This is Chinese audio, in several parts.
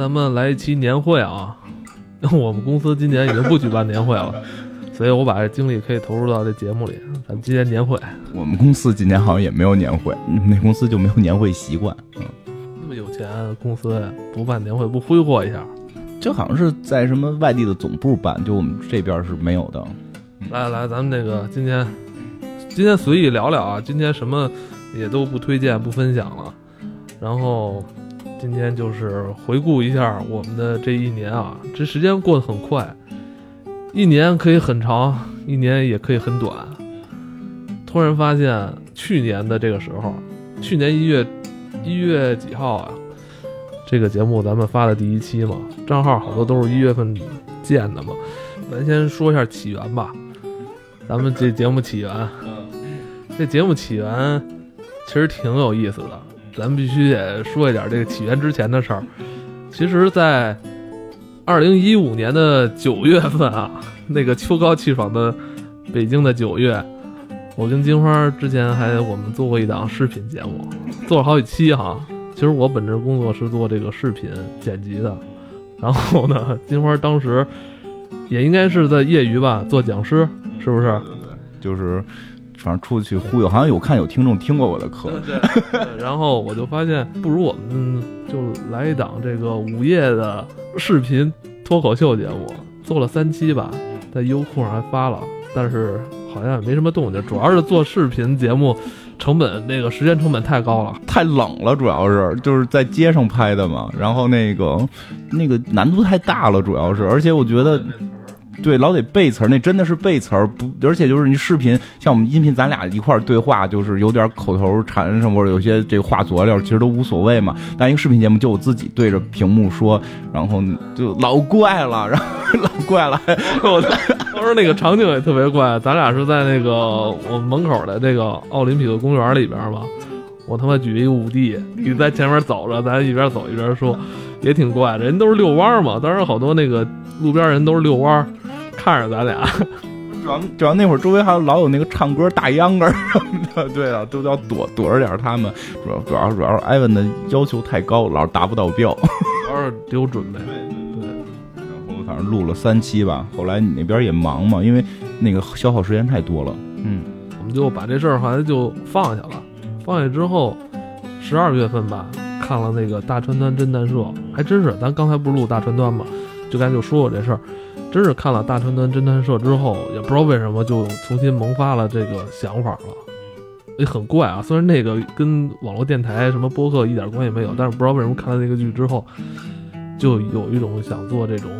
天咱们来一期年会啊！我们公司今年已经不举办年会了，所以我把这精力可以投入到这节目里。咱们今年年会，我们公司今年好像也没有年会，那公司就没有年会习惯。嗯，那么有钱公司不办年会不挥霍一下？就好像是在什么外地的总部办，就我们这边是没有的。来来，咱们这个今天今天随意聊聊啊，今天什么也都不推荐不分享了，然后。今天就是回顾一下我们的这一年啊，这时间过得很快，一年可以很长，一年也可以很短。突然发现去年的这个时候，去年一月一月几号啊？这个节目咱们发的第一期嘛，账号好多都是一月份建的嘛。咱先说一下起源吧，咱们这节目起源，这节目起源其实挺有意思的。咱们必须得说一点这个起源之前的事儿。其实，在二零一五年的九月份啊，那个秋高气爽的北京的九月，我跟金花之前还我们做过一档视频节目，做了好几期哈。其实我本职工作是做这个视频剪辑的，然后呢，金花当时也应该是在业余吧做讲师，是不是？对对，就是。反正出去忽悠，好像有看有听众听过我的课，对。然后我就发现，不如我们就来一档这个午夜的视频脱口秀节目，做了三期吧，在优酷上还发了，但是好像也没什么动静。主要是做视频节目，成本那个时间成本太高了，太冷了，主要是就是在街上拍的嘛，然后那个那个难度太大了，主要是，而且我觉得。对，老得背词儿，那真的是背词儿，不，而且就是你视频，像我们音频，咱俩一块儿对话，就是有点口头禅什么，或者有些这话佐料，其实都无所谓嘛。但一个视频节目，就我自己对着屏幕说，然后就老怪了，然后 老怪了。我 当时那个场景也特别怪，咱俩是在那个我门口的那个奥林匹克公园里边嘛，我他妈举一个五 D，你在前面走着，咱一边走一边说，也挺怪的。人都是遛弯嘛，当时好多那个路边人都是遛弯。看着咱俩，主要主要那会儿周围还有老有那个唱歌大秧歌什么的，对啊，都要躲躲着点他们。主要主要主要是艾文的要求太高，老是达不到标，主要是得有准备。对，然后反正录了三期吧，后来你那边也忙嘛，因为那个消耗时间太多了。嗯，我们就把这事儿后来就放下了。放下之后，十二月份吧，看了那个大川端侦探社，还真是，咱刚才不是录大川端嘛，就刚才就说过这事儿。真是看了大川端侦探社之后，也不知道为什么就重新萌发了这个想法了，也很怪啊。虽然那个跟网络电台什么播客一点关系没有，但是不知道为什么看了那个剧之后，就有一种想做这种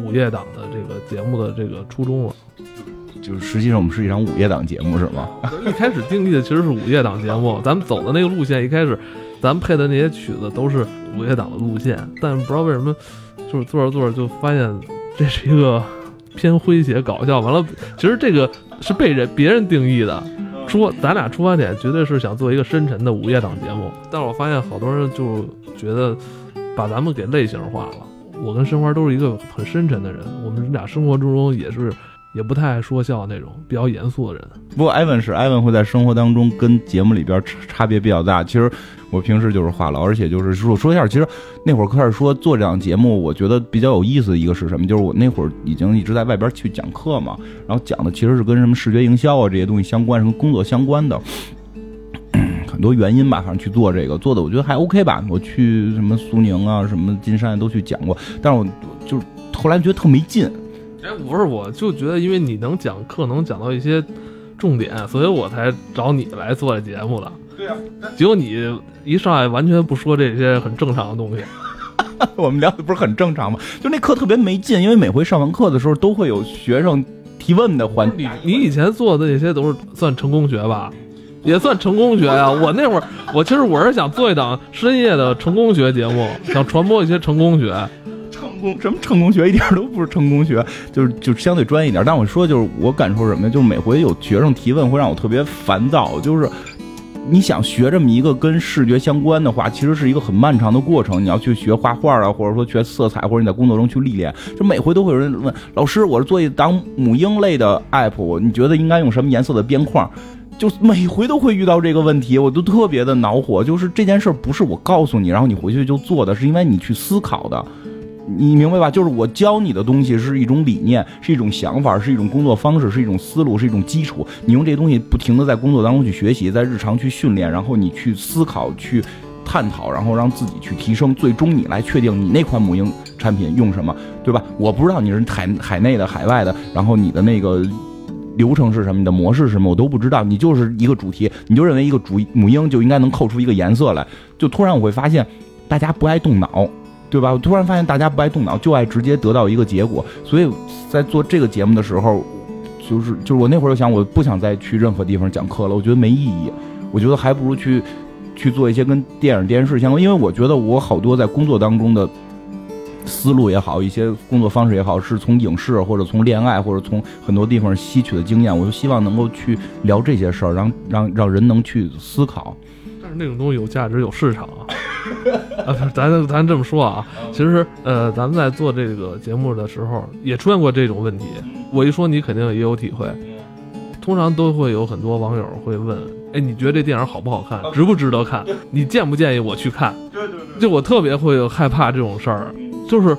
午夜档的这个节目的这个初衷了。就是实际上我们是一场午夜档节目，是吗？一开始定义的其实是午夜档节目，咱们走的那个路线，一开始咱们配的那些曲子都是午夜档的路线，但不知道为什么，就是做着做着就发现。这是一个偏诙谐搞笑，完了，其实这个是被人别人定义的，说咱俩出发点绝对是想做一个深沉的午夜档节目，但是我发现好多人就觉得把咱们给类型化了。我跟申花都是一个很深沉的人，我们俩生活之中也是。也不太爱说笑那种比较严肃的人。不过艾文是艾文会在生活当中跟节目里边差差别比较大。其实我平时就是话痨，而且就是说说一下，其实那会儿开始说做这档节目，我觉得比较有意思的一个是什么？就是我那会儿已经一直在外边去讲课嘛，然后讲的其实是跟什么视觉营销啊这些东西相关，什么工作相关的，很多原因吧，反正去做这个做的，我觉得还 OK 吧。我去什么苏宁啊，什么金山都去讲过，但是我就是后来觉得特没劲。哎，不是，我就觉得，因为你能讲课，能讲到一些重点，所以我才找你来做这节目的。对呀，结果你一上来完全不说这些很正常的东西，我们聊的不是很正常吗？就那课特别没劲，因为每回上完课的时候都会有学生提问的环节。你你以前做的那些都是算成功学吧？也算成功学呀。我那会儿，我其实我是想做一档深夜的成功学节目，想传播一些成功学。什么成功学一点都不是成功学，就是就相对专业一点。但我说就是我感受什么呀？就是每回有学生提问会让我特别烦躁。就是你想学这么一个跟视觉相关的话，其实是一个很漫长的过程。你要去学画画啊，或者说学色彩，或者你在工作中去历练。就每回都会有人问老师：“我是做一档母婴类的 app，你觉得应该用什么颜色的边框？”就每回都会遇到这个问题，我都特别的恼火。就是这件事儿不是我告诉你，然后你回去就做的，是因为你去思考的，你明白吧？就是我教你的东西是一种理念，是一种想法，是一种工作方式，是一种思路，是一种基础。你用这东西不停的在工作当中去学习，在日常去训练，然后你去思考、去探讨，然后让自己去提升，最终你来确定你那款母婴产品用什么，对吧？我不知道你是海海内的、海外的，然后你的那个。流程是什么？你的模式是什么？我都不知道。你就是一个主题，你就认为一个主母婴就应该能扣出一个颜色来。就突然我会发现，大家不爱动脑，对吧？我突然发现大家不爱动脑，就爱直接得到一个结果。所以在做这个节目的时候，就是就是我那会儿就想，我不想再去任何地方讲课了，我觉得没意义。我觉得还不如去去做一些跟电影、电视相关，因为我觉得我好多在工作当中的。思路也好，一些工作方式也好，是从影视或者从恋爱或者从很多地方吸取的经验，我就希望能够去聊这些事儿，让让让人能去思考。但是那种东西有价值有市场，啊，不是咱咱这么说啊，其实呃，咱们在做这个节目的时候也出现过这种问题。我一说你肯定也有体会，通常都会有很多网友会问，哎，你觉得这电影好不好看，值不值得看？你建不建议我去看？对对对，就我特别会害怕这种事儿。就是，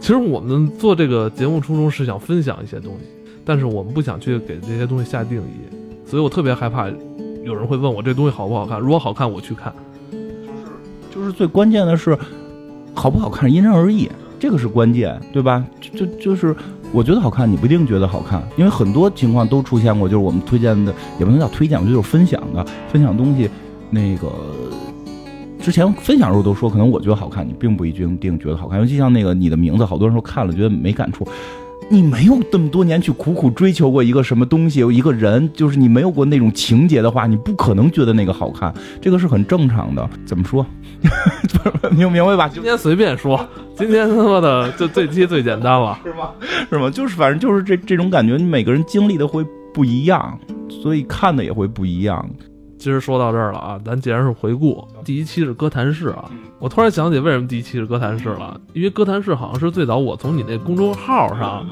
其实我们做这个节目初衷是想分享一些东西，但是我们不想去给这些东西下定义，所以我特别害怕有人会问我这东西好不好看。如果好看，我去看。就是，最关键的是，好不好看因人而异，这个是关键，对吧？就就是我觉得好看，你不一定觉得好看，因为很多情况都出现过，就是我们推荐的也不能叫推荐，我觉得就是分享的，分享东西，那个。之前分享的时候都说，可能我觉得好看，你并不一定定觉得好看。尤其像那个你的名字，好多人说看了觉得没感触。你没有这么多年去苦苦追求过一个什么东西，有一个人，就是你没有过那种情节的话，你不可能觉得那个好看。这个是很正常的。怎么说？明明白吧？今天随便说，今天他妈的就最基最简单了，是吗？是吗？就是反正就是这这种感觉，你每个人经历的会不一样，所以看的也会不一样。其实说到这儿了啊，咱既然是回顾第一期是哥谭市啊，我突然想起为什么第一期是哥谭市了，因为哥谭市好像是最早我从你那公众号上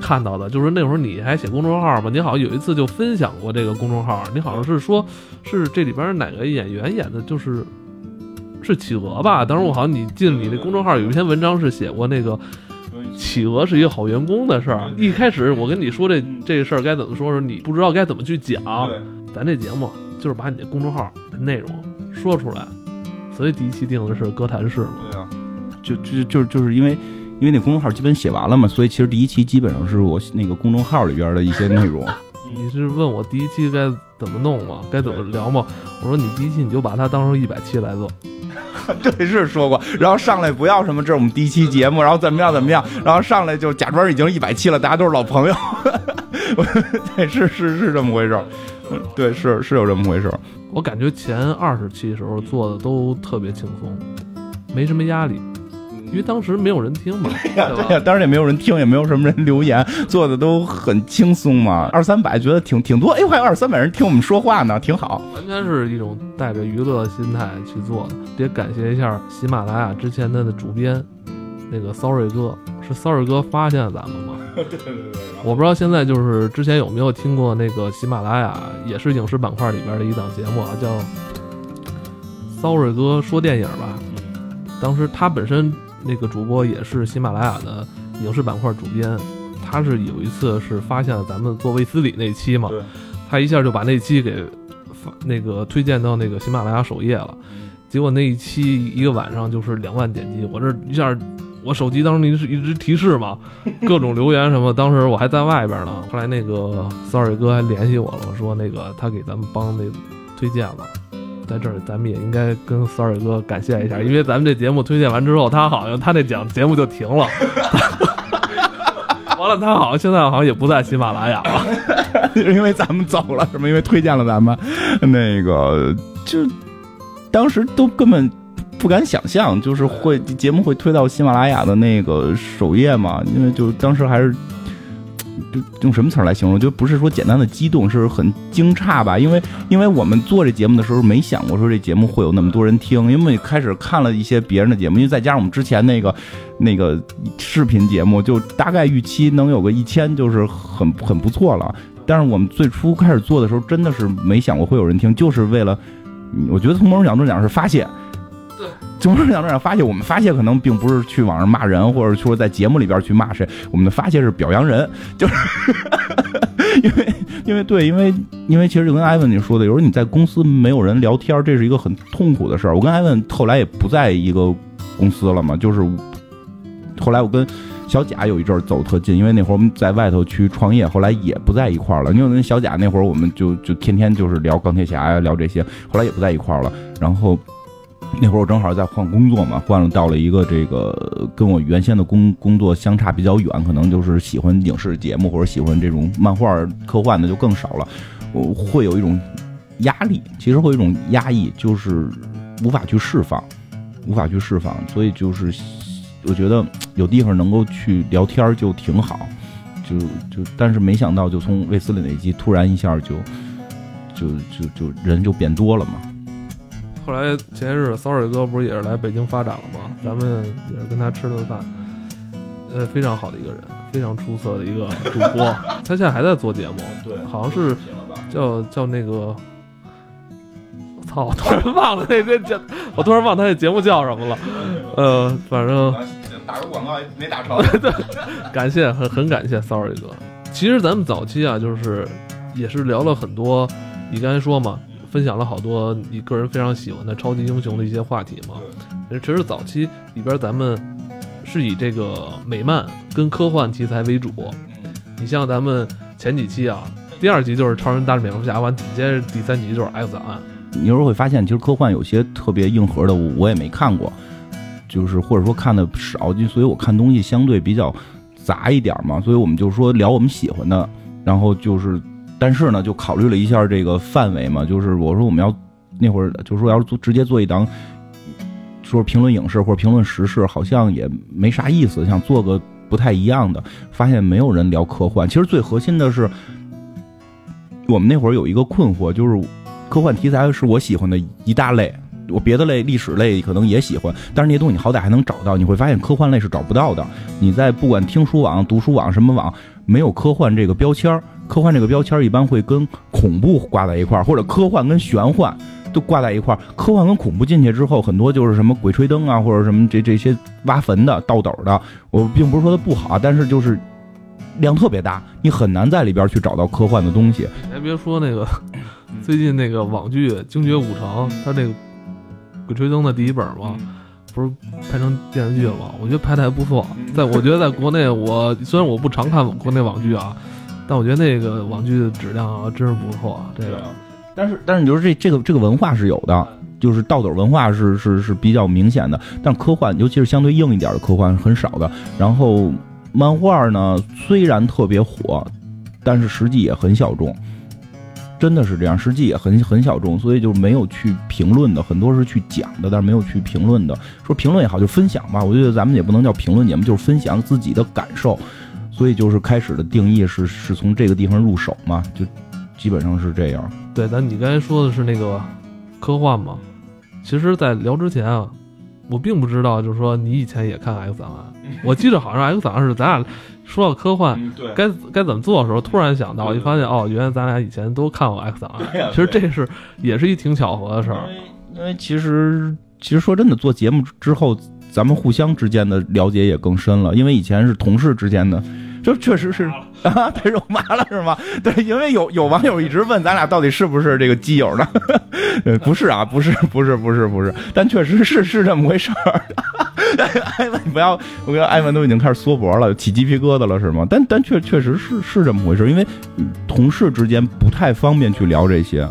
看到的，就是那会儿你还写公众号嘛，你好像有一次就分享过这个公众号，你好像是说是这里边哪个演员演的，就是是企鹅吧？当时我好像你进你那公众号有一篇文章是写过那个企鹅。是一个好员工的事儿，一开始我跟你说这这事儿该怎么说，是你不知道该怎么去讲，咱这节目。就是把你的公众号的内容说出来，所以第一期定的是歌坛式嘛。对啊，就就就就是因为因为那公众号基本写完了嘛，所以其实第一期基本上是我那个公众号里边的一些内容。你是问我第一期该怎么弄吗？该怎么聊吗？我说你第一期你就把它当成一百期来做。对，是说过，然后上来不要什么，这是我们第一期节目，然后怎么样怎么样，然后上来就假装已经一百期了，大家都是老朋友。对，是是是这么回事。对，是是有这么回事。我感觉前二十期时候做的都特别轻松，没什么压力，因为当时没有人听嘛。对呀，当时也没有人听，也没有什么人留言，做的都很轻松嘛。二三百觉得挺挺多，哎，还有二三百人听我们说话呢，挺好。完全是一种带着娱乐心态去做的。得感谢一下喜马拉雅之前的主编，那个 Sorry 哥，是骚瑞哥发现咱们吗？对对对。我不知道现在就是之前有没有听过那个喜马拉雅也是影视板块里边的一档节目啊，叫骚瑞哥说电影吧。当时他本身那个主播也是喜马拉雅的影视板块主编，他是有一次是发现了咱们做卫斯理那期嘛，他一下就把那期给发那个推荐到那个喜马拉雅首页了，结果那一期一个晚上就是两万点击，我这一下。我手机当时一直一直提示嘛，各种留言什么。当时我还在外边呢，后来那个 sorry 哥还联系我了，我说那个他给咱们帮那推荐了，在这儿咱们也应该跟 sorry 哥感谢一下，因为咱们这节目推荐完之后，他好像他那讲节目就停了，完了他好像现在好像也不在喜马拉雅了，因为咱们走了，是吗？因为推荐了咱们，那个就当时都根本。不敢想象，就是会节目会推到喜马拉雅的那个首页嘛？因为就当时还是，就用什么词来形容？就不是说简单的激动，是很惊诧吧？因为因为我们做这节目的时候，没想过说这节目会有那么多人听。因为开始看了一些别人的节目，因为再加上我们之前那个那个视频节目，就大概预期能有个一千，就是很很不错了。但是我们最初开始做的时候，真的是没想过会有人听，就是为了，嗯我觉得从某种角度讲是发泄。对，从某种角度讲发泄，我们发泄可能并不是去网上骂人，或者说在节目里边去骂谁，我们的发泄是表扬人，就是 因为因为对，因为因为其实就跟艾文你说的，有时候你在公司没有人聊天，这是一个很痛苦的事儿。我跟艾文后来也不在一个公司了嘛，就是后来我跟小贾有一阵儿走特近，因为那会儿我们在外头去创业，后来也不在一块儿了。因为跟小贾那会儿我们就就天天就是聊钢铁侠呀，聊这些，后来也不在一块儿了。然后那会儿我正好在换工作嘛，换了到了一个这个跟我原先的工工作相差比较远，可能就是喜欢影视节目或者喜欢这种漫画科幻的就更少了。我会有一种压力，其实会有一种压抑，就是无法去释放，无法去释放，所以就是我觉得有地方能够去聊天就挺好，就就但是没想到就从卫斯理那集突然一下就就就就人就变多了嘛。后来前些日子骚水哥不是也是来北京发展了吗？咱们也是跟他吃顿饭，呃，非常好的一个人，非常出色的一个主播。他现在还在做节目，对好像是叫叫那个，操，我突然忘了那那叫，我突然忘他那节目叫什么了。呃，反正打个广告没打成。感谢，很很感谢 Sorry 哥。其实咱们早期啊，就是也是聊了很多，你刚才说嘛，分享了好多你个人非常喜欢的超级英雄的一些话题嘛。其实早期里边咱们是以这个美漫跟科幻题材为主。你像咱们前几期啊，第二集就是超人大战蝙蝠侠，完紧接着第三集就是 X 档案。你有时候会发现，其实科幻有些特别硬核的，我我也没看过，就是或者说看的少，就所以我看东西相对比较杂一点嘛。所以我们就说聊我们喜欢的，然后就是，但是呢，就考虑了一下这个范围嘛，就是我说我们要那会儿就是说要做直接做一档，说评论影视或者评论时事，好像也没啥意思，想做个不太一样的，发现没有人聊科幻。其实最核心的是，我们那会儿有一个困惑，就是科幻题材是我喜欢的一大类。我别的类，历史类可能也喜欢，但是那些东西你好歹还能找到。你会发现科幻类是找不到的。你在不管听书网、读书网什么网，没有科幻这个标签儿。科幻这个标签儿一般会跟恐怖挂在一块儿，或者科幻跟玄幻都挂在一块儿。科幻跟恐怖进去之后，很多就是什么鬼吹灯啊，或者什么这这些挖坟的、倒斗的。我并不是说它不好，但是就是量特别大，你很难在里边去找到科幻的东西。你还别说那个，最近那个网剧《精绝五城》，它那个《鬼吹灯》的第一本嘛，不是拍成电视剧了吗？我觉得拍的还不错。在我觉得在国内，我虽然我不常看国内网剧啊，但我觉得那个网剧的质量啊真是不错啊。这个，但是但是你就是这这个这个文化是有的，就是倒斗文化是是是比较明显的，但科幻尤其是相对硬一点的科幻是很少的。然后漫画呢，虽然特别火，但是实际也很小众。真的是这样，实际也很很小众，所以就没有去评论的，很多是去讲的，但是没有去评论的。说评论也好，就分享吧。我觉得咱们也不能叫评论节目，就是分享自己的感受。所以就是开始的定义是是从这个地方入手嘛，就基本上是这样。对，咱你刚才说的是那个科幻嘛？其实，在聊之前啊，我并不知道，就是说你以前也看 X 档案。我记得好像 X 档案是咱俩说到科幻嗯，对该该怎么做的时候，突然想到，一发现哦，原来咱俩以前都看过 X 档案。其实这是也是一挺巧合的事儿。因为其实其实说真的，做节目之后，咱们互相之间的了解也更深了。因为以前是同事之间的，这确实是啊，太肉麻了是吗？对，因为有有网友一直问咱俩到底是不是这个基友呢？呃，不是啊，不是，不是，不是，不是，但确实是是这么回事儿。艾文，你不要，我跟艾文都已经开始缩脖了，起鸡皮疙瘩了是吗？但但确确实是是这么回事，因为嗯同事之间不太方便去聊这些，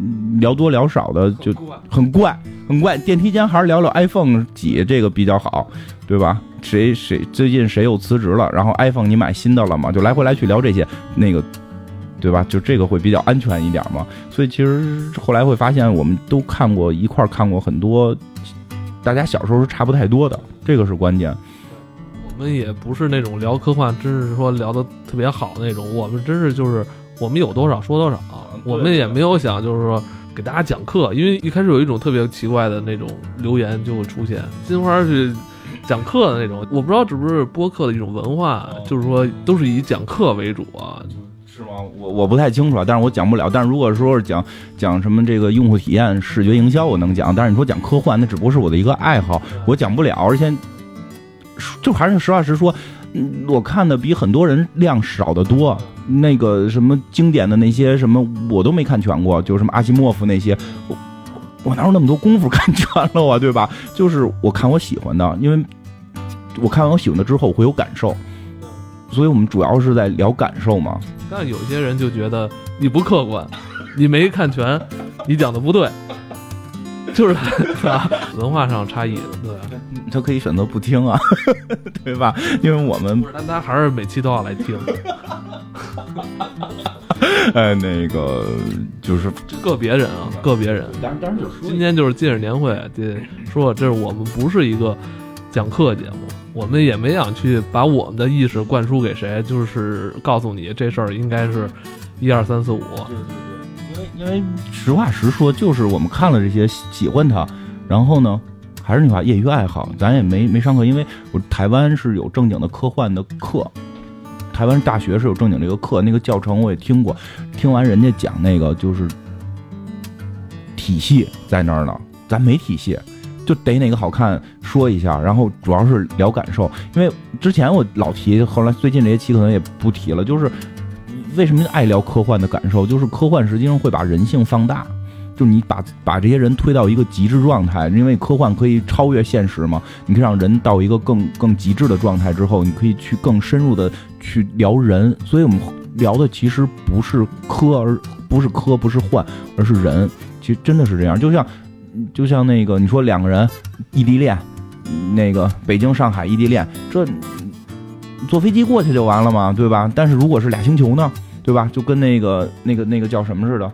嗯聊多聊少的就很怪，很怪。电梯间还是聊聊 iPhone 几这个比较好，对吧？谁谁最近谁又辞职了？然后 iPhone 你买新的了吗？就来回来去聊这些，那个，对吧？就这个会比较安全一点嘛。所以其实后来会发现，我们都看过一块看过很多，大家小时候是差不太多的，这个是关键。我们也不是那种聊科幻，真是说聊的特别好那种。我们真是就是我们有多少说多少，我们也没有想就是说给大家讲课，因为一开始有一种特别奇怪的那种留言就会出现，金花是讲课的那种，我不知道是不是播客的一种文化，就是说都是以讲课为主啊。是吗？我我不太清楚啊，但是我讲不了。但是如果说是讲讲什么这个用户体验、视觉营销，我能讲。但是你说讲科幻，那只不过是我的一个爱好，我讲不了。而且就还是实话实说，嗯，我看的比很多人量少得多。那个什么经典的那些什么，我都没看全过，就什么阿西莫夫那些，我我哪有那么多功夫看全了啊？对吧？就是我看我喜欢的，因为我看完我喜欢的之后我会有感受，所以我们主要是在聊感受嘛。但有些人就觉得你不客观，你没看全，你讲的不对，就是啊，文化上差异，对，他可以选择不听啊，对吧？因为我们，但他还是每期都要来听。哎，那个就是个别人啊，个别人。当然，当然就说，今天就是戒指年会，这说这是我们不是一个讲课节目，我们也没想去把我们的意识灌输给谁，就是告诉你这事儿应该是一二三四五。对对对，因因为实话实说，就是我们看了这些喜欢它，然后呢，还是那句话，业余爱好，咱也没没上课，因为我台湾是有正经的科幻的课。台湾大学是有正经这个课，那个教程我也听过，听完人家讲那个就是体系在那儿呢，咱没体系，就逮哪个好看说一下，然后主要是聊感受，因为之前我老提，后来最近这些期可能也不提了，就是为什么爱聊科幻的感受，就是科幻实际上会把人性放大。就是你把把这些人推到一个极致状态，因为科幻可以超越现实嘛，你可以让人到一个更更极致的状态之后，你可以去更深入的去聊人，所以我们聊的其实不是科，而不是科，不是幻，而是人。其实真的是这样，就像就像那个你说两个人异地恋，那个北京上海异地恋，这坐飞机过去就完了嘛，对吧？但是如果是俩星球呢，对吧？就跟那个那个那个叫什么似的，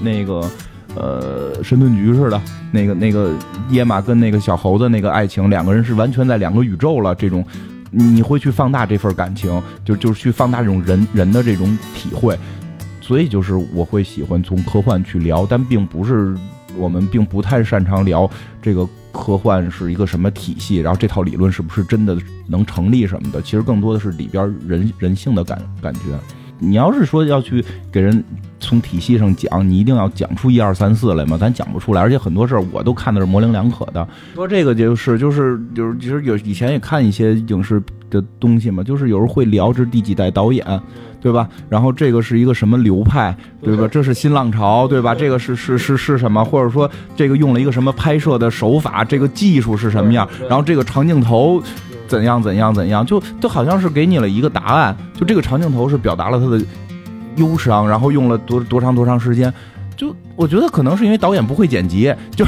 那个。呃，神盾局似的，那个那个野马跟那个小猴子那个爱情，两个人是完全在两个宇宙了。这种你会去放大这份感情，就就是去放大这种人人的这种体会。所以就是我会喜欢从科幻去聊，但并不是我们并不太擅长聊这个科幻是一个什么体系，然后这套理论是不是真的能成立什么的。其实更多的是里边人人性的感感觉。你要是说要去给人。从体系上讲，你一定要讲出一二三四来嘛？咱讲不出来，而且很多事儿我都看的是模棱两可的。说这个就是就是就是，其实有以前也看一些影视的东西嘛，就是有时候会聊这第几代导演，对吧？然后这个是一个什么流派，对吧？这是新浪潮，对吧？这个是是是是什么？或者说这个用了一个什么拍摄的手法？这个技术是什么样？然后这个长镜头怎样怎样怎样？就就好像是给你了一个答案，就这个长镜头是表达了他的。忧伤，然后用了多多长多长时间？就我觉得可能是因为导演不会剪辑，就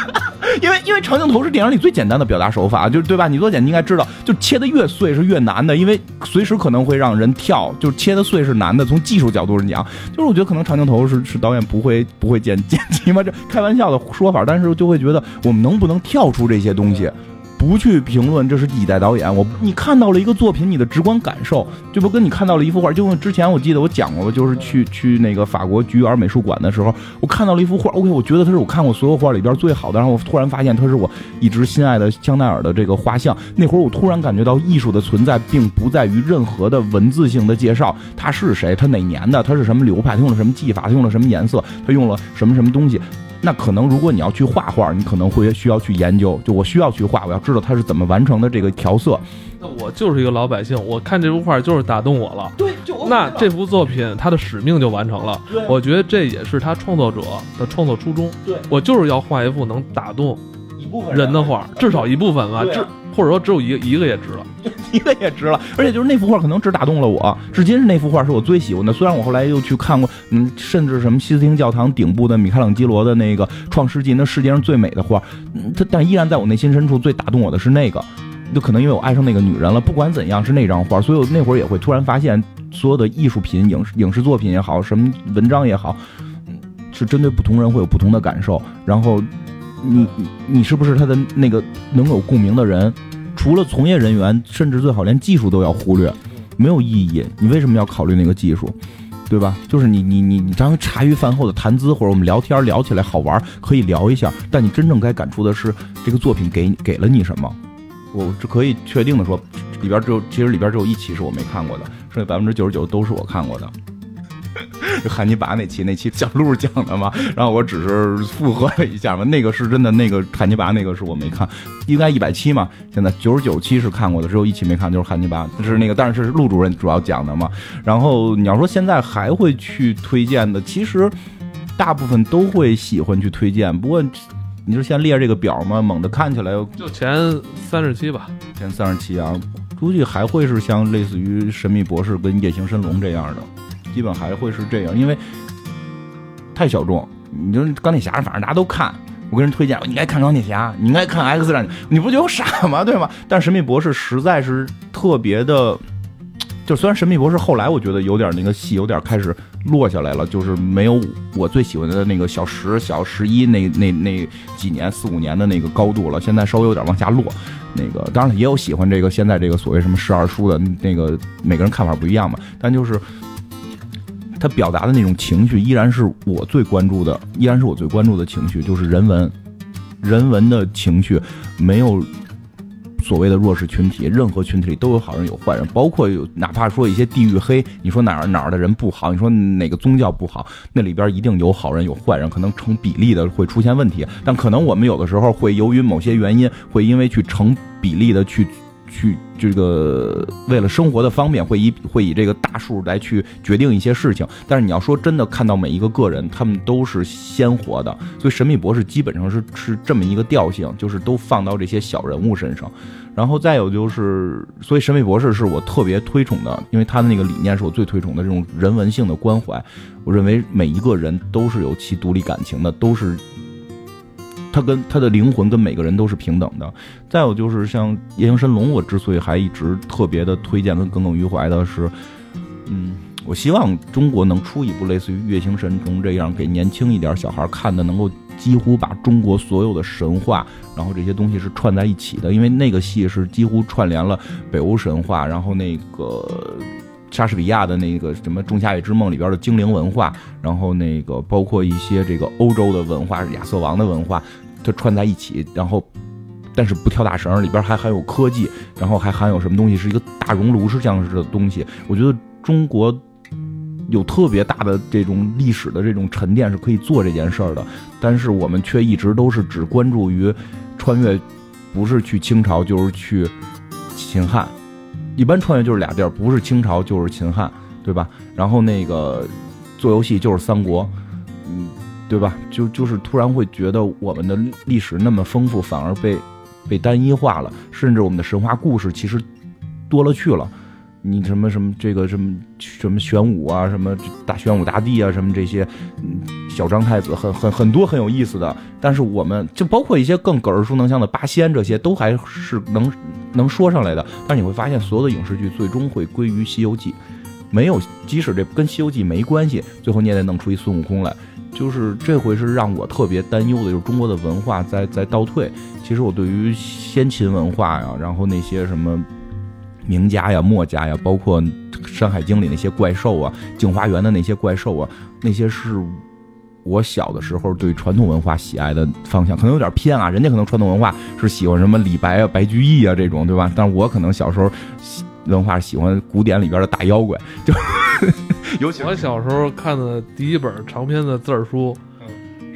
因为因为长镜头是电影里最简单的表达手法，就对吧？你做剪辑应该知道，就切的越碎是越难的，因为随时可能会让人跳，就切的碎是难的。从技术角度上讲，就是我觉得可能长镜头是是导演不会不会剪 剪辑嘛，这开玩笑的说法，但是就会觉得我们能不能跳出这些东西？不去评论这是第几代导演，我你看到了一个作品，你的直观感受就不跟你看到了一幅画。就之前我记得我讲过，就是去去那个法国菊园美术馆的时候，我看到了一幅画。OK，我觉得它是我看过所有画里边最好的。然后我突然发现它是我一直心爱的香奈儿的这个画像。那会儿我突然感觉到艺术的存在并不在于任何的文字性的介绍，他是谁，他哪年的，他是什么流派，他用了什么技法，他用了什么颜色，他用了什么什么东西。那可能，如果你要去画画，你可能会需要去研究。就我需要去画，我要知道它是怎么完成的这个调色。那我就是一个老百姓，我看这幅画就是打动我了。对，就那这幅作品，它的使命就完成了。我觉得这也是他创作者的创作初衷。对，我就是要画一幅能打动一部分人的画，至少一部分吧。至或者说只有一个一个也值了，一个也值了。而且就是那幅画可能只打动了我，至今是那幅画是我最喜欢的。虽然我后来又去看过，嗯，甚至什么西斯廷教堂顶部的米开朗基罗的那个《创世纪》，那世界上最美的画，嗯它但依然在我内心深处最打动我的是那个。就可能因为我爱上那个女人了。不管怎样，是那张画，所以我那会儿也会突然发现，所有的艺术品、影视影视作品也好，什么文章也好，是针对不同人会有不同的感受。然后。你你你是不是他的那个能有共鸣的人？除了从业人员，甚至最好连技术都要忽略，没有意义。你为什么要考虑那个技术？对吧？就是你你你你，当茶余饭后的谈资，或者我们聊天聊起来好玩，可以聊一下。但你真正该感触的是这个作品给给了你什么？我这可以确定的说，里边只有其实里边只有一期是我没看过的，剩下百分之九十九都是我看过的。汉尼拔那期，那期小鹿讲的嘛，然后我只是附和了一下嘛。那个是真的，那个汉尼拔那个是我没看，应该一百期嘛。现在九十九期是看过的，只有一期没看，就是汉尼拔，是那个，但是是陆主任主要讲的嘛。然后你要说现在还会去推荐的，其实大部分都会喜欢去推荐。不过你就先列这个表嘛，猛的看起来就前三十期吧，前三十期啊。估计还会是像类似于《神秘博士》跟《夜行神龙》这样的，基本还会是这样，因为太小众。你就钢铁侠，反正大家都看。我跟人推荐，你应该看钢铁侠，你应该看 X 战警，你不觉得我傻吗？对吗？但《神秘博士》实在是特别的，就虽然《神秘博士》后来我觉得有点那个戏有点开始落下来了，就是没有我最喜欢的那个小十、小十一那那那几年四五年的那个高度了，现在稍微有点往下落。那个当然也有喜欢这个现在这个所谓什么十二叔的那个每个人看法不一样嘛，但就是他表达的那种情绪依然是我最关注的，依然是我最关注的情绪，就是人文，人文的情绪没有。所谓的弱势群体，任何群体里都有好人有坏人，包括有哪怕说一些地域黑，你说哪儿哪儿的人不好，你说哪个宗教不好，那里边一定有好人有坏人，可能成比例的会出现问题，但可能我们有的时候会由于某些原因，会因为去成比例的去。去这个为了生活的方便，会以会以这个大数来去决定一些事情。但是你要说真的看到每一个个人，他们都是鲜活的。所以神秘博士基本上是是这么一个调性，就是都放到这些小人物身上。然后再有就是，所以神秘博士是我特别推崇的，因为他的那个理念是我最推崇的这种人文性的关怀。我认为每一个人都是有其独立感情的，都是。他跟他的灵魂跟每个人都是平等的。再有就是像《夜行神龙》，我之所以还一直特别的推荐跟耿耿于怀的是，嗯，我希望中国能出一部类似于《月行神龙》这样给年轻一点小孩看的，能够几乎把中国所有的神话，然后这些东西是串在一起的。因为那个戏是几乎串联了北欧神话，然后那个莎士比亚的那个什么《仲夏夜之梦》里边的精灵文化，然后那个包括一些这个欧洲的文化，是亚瑟王的文化。它串在一起，然后，但是不跳大绳，里边还含有科技，然后还含有什么东西，是一个大熔炉是这样式的东西。我觉得中国有特别大的这种历史的这种沉淀，是可以做这件事儿的。但是我们却一直都是只关注于穿越，不是去清朝就是去秦汉，一般穿越就是俩地儿，不是清朝就是秦汉，对吧？然后那个做游戏就是三国，嗯。对吧？就就是突然会觉得我们的历史那么丰富，反而被被单一化了，甚至我们的神话故事其实多了去了。你什么什么这个什么什么玄武啊，什么大玄武大帝啊，什么这些小张太子，很很很多很有意思的。但是我们就包括一些更耳熟能详的八仙，这些都还是能能说上来的。但是你会发现，所有的影视剧最终会归于《西游记》，没有即使这跟《西游记》没关系，最后你也得弄出一孙悟空来。就是这回是让我特别担忧的，就是中国的文化在在倒退。其实我对于先秦文化呀，然后那些什么名家呀、墨家呀，包括《山海经》里那些怪兽啊、镜花缘的那些怪兽啊，那些是我小的时候对传统文化喜爱的方向，可能有点偏啊。人家可能传统文化是喜欢什么李白啊、白居易啊这种，对吧？但我可能小时候文化喜欢古典里边的大妖怪，就。尤其我小时候看的第一本长篇的字儿书，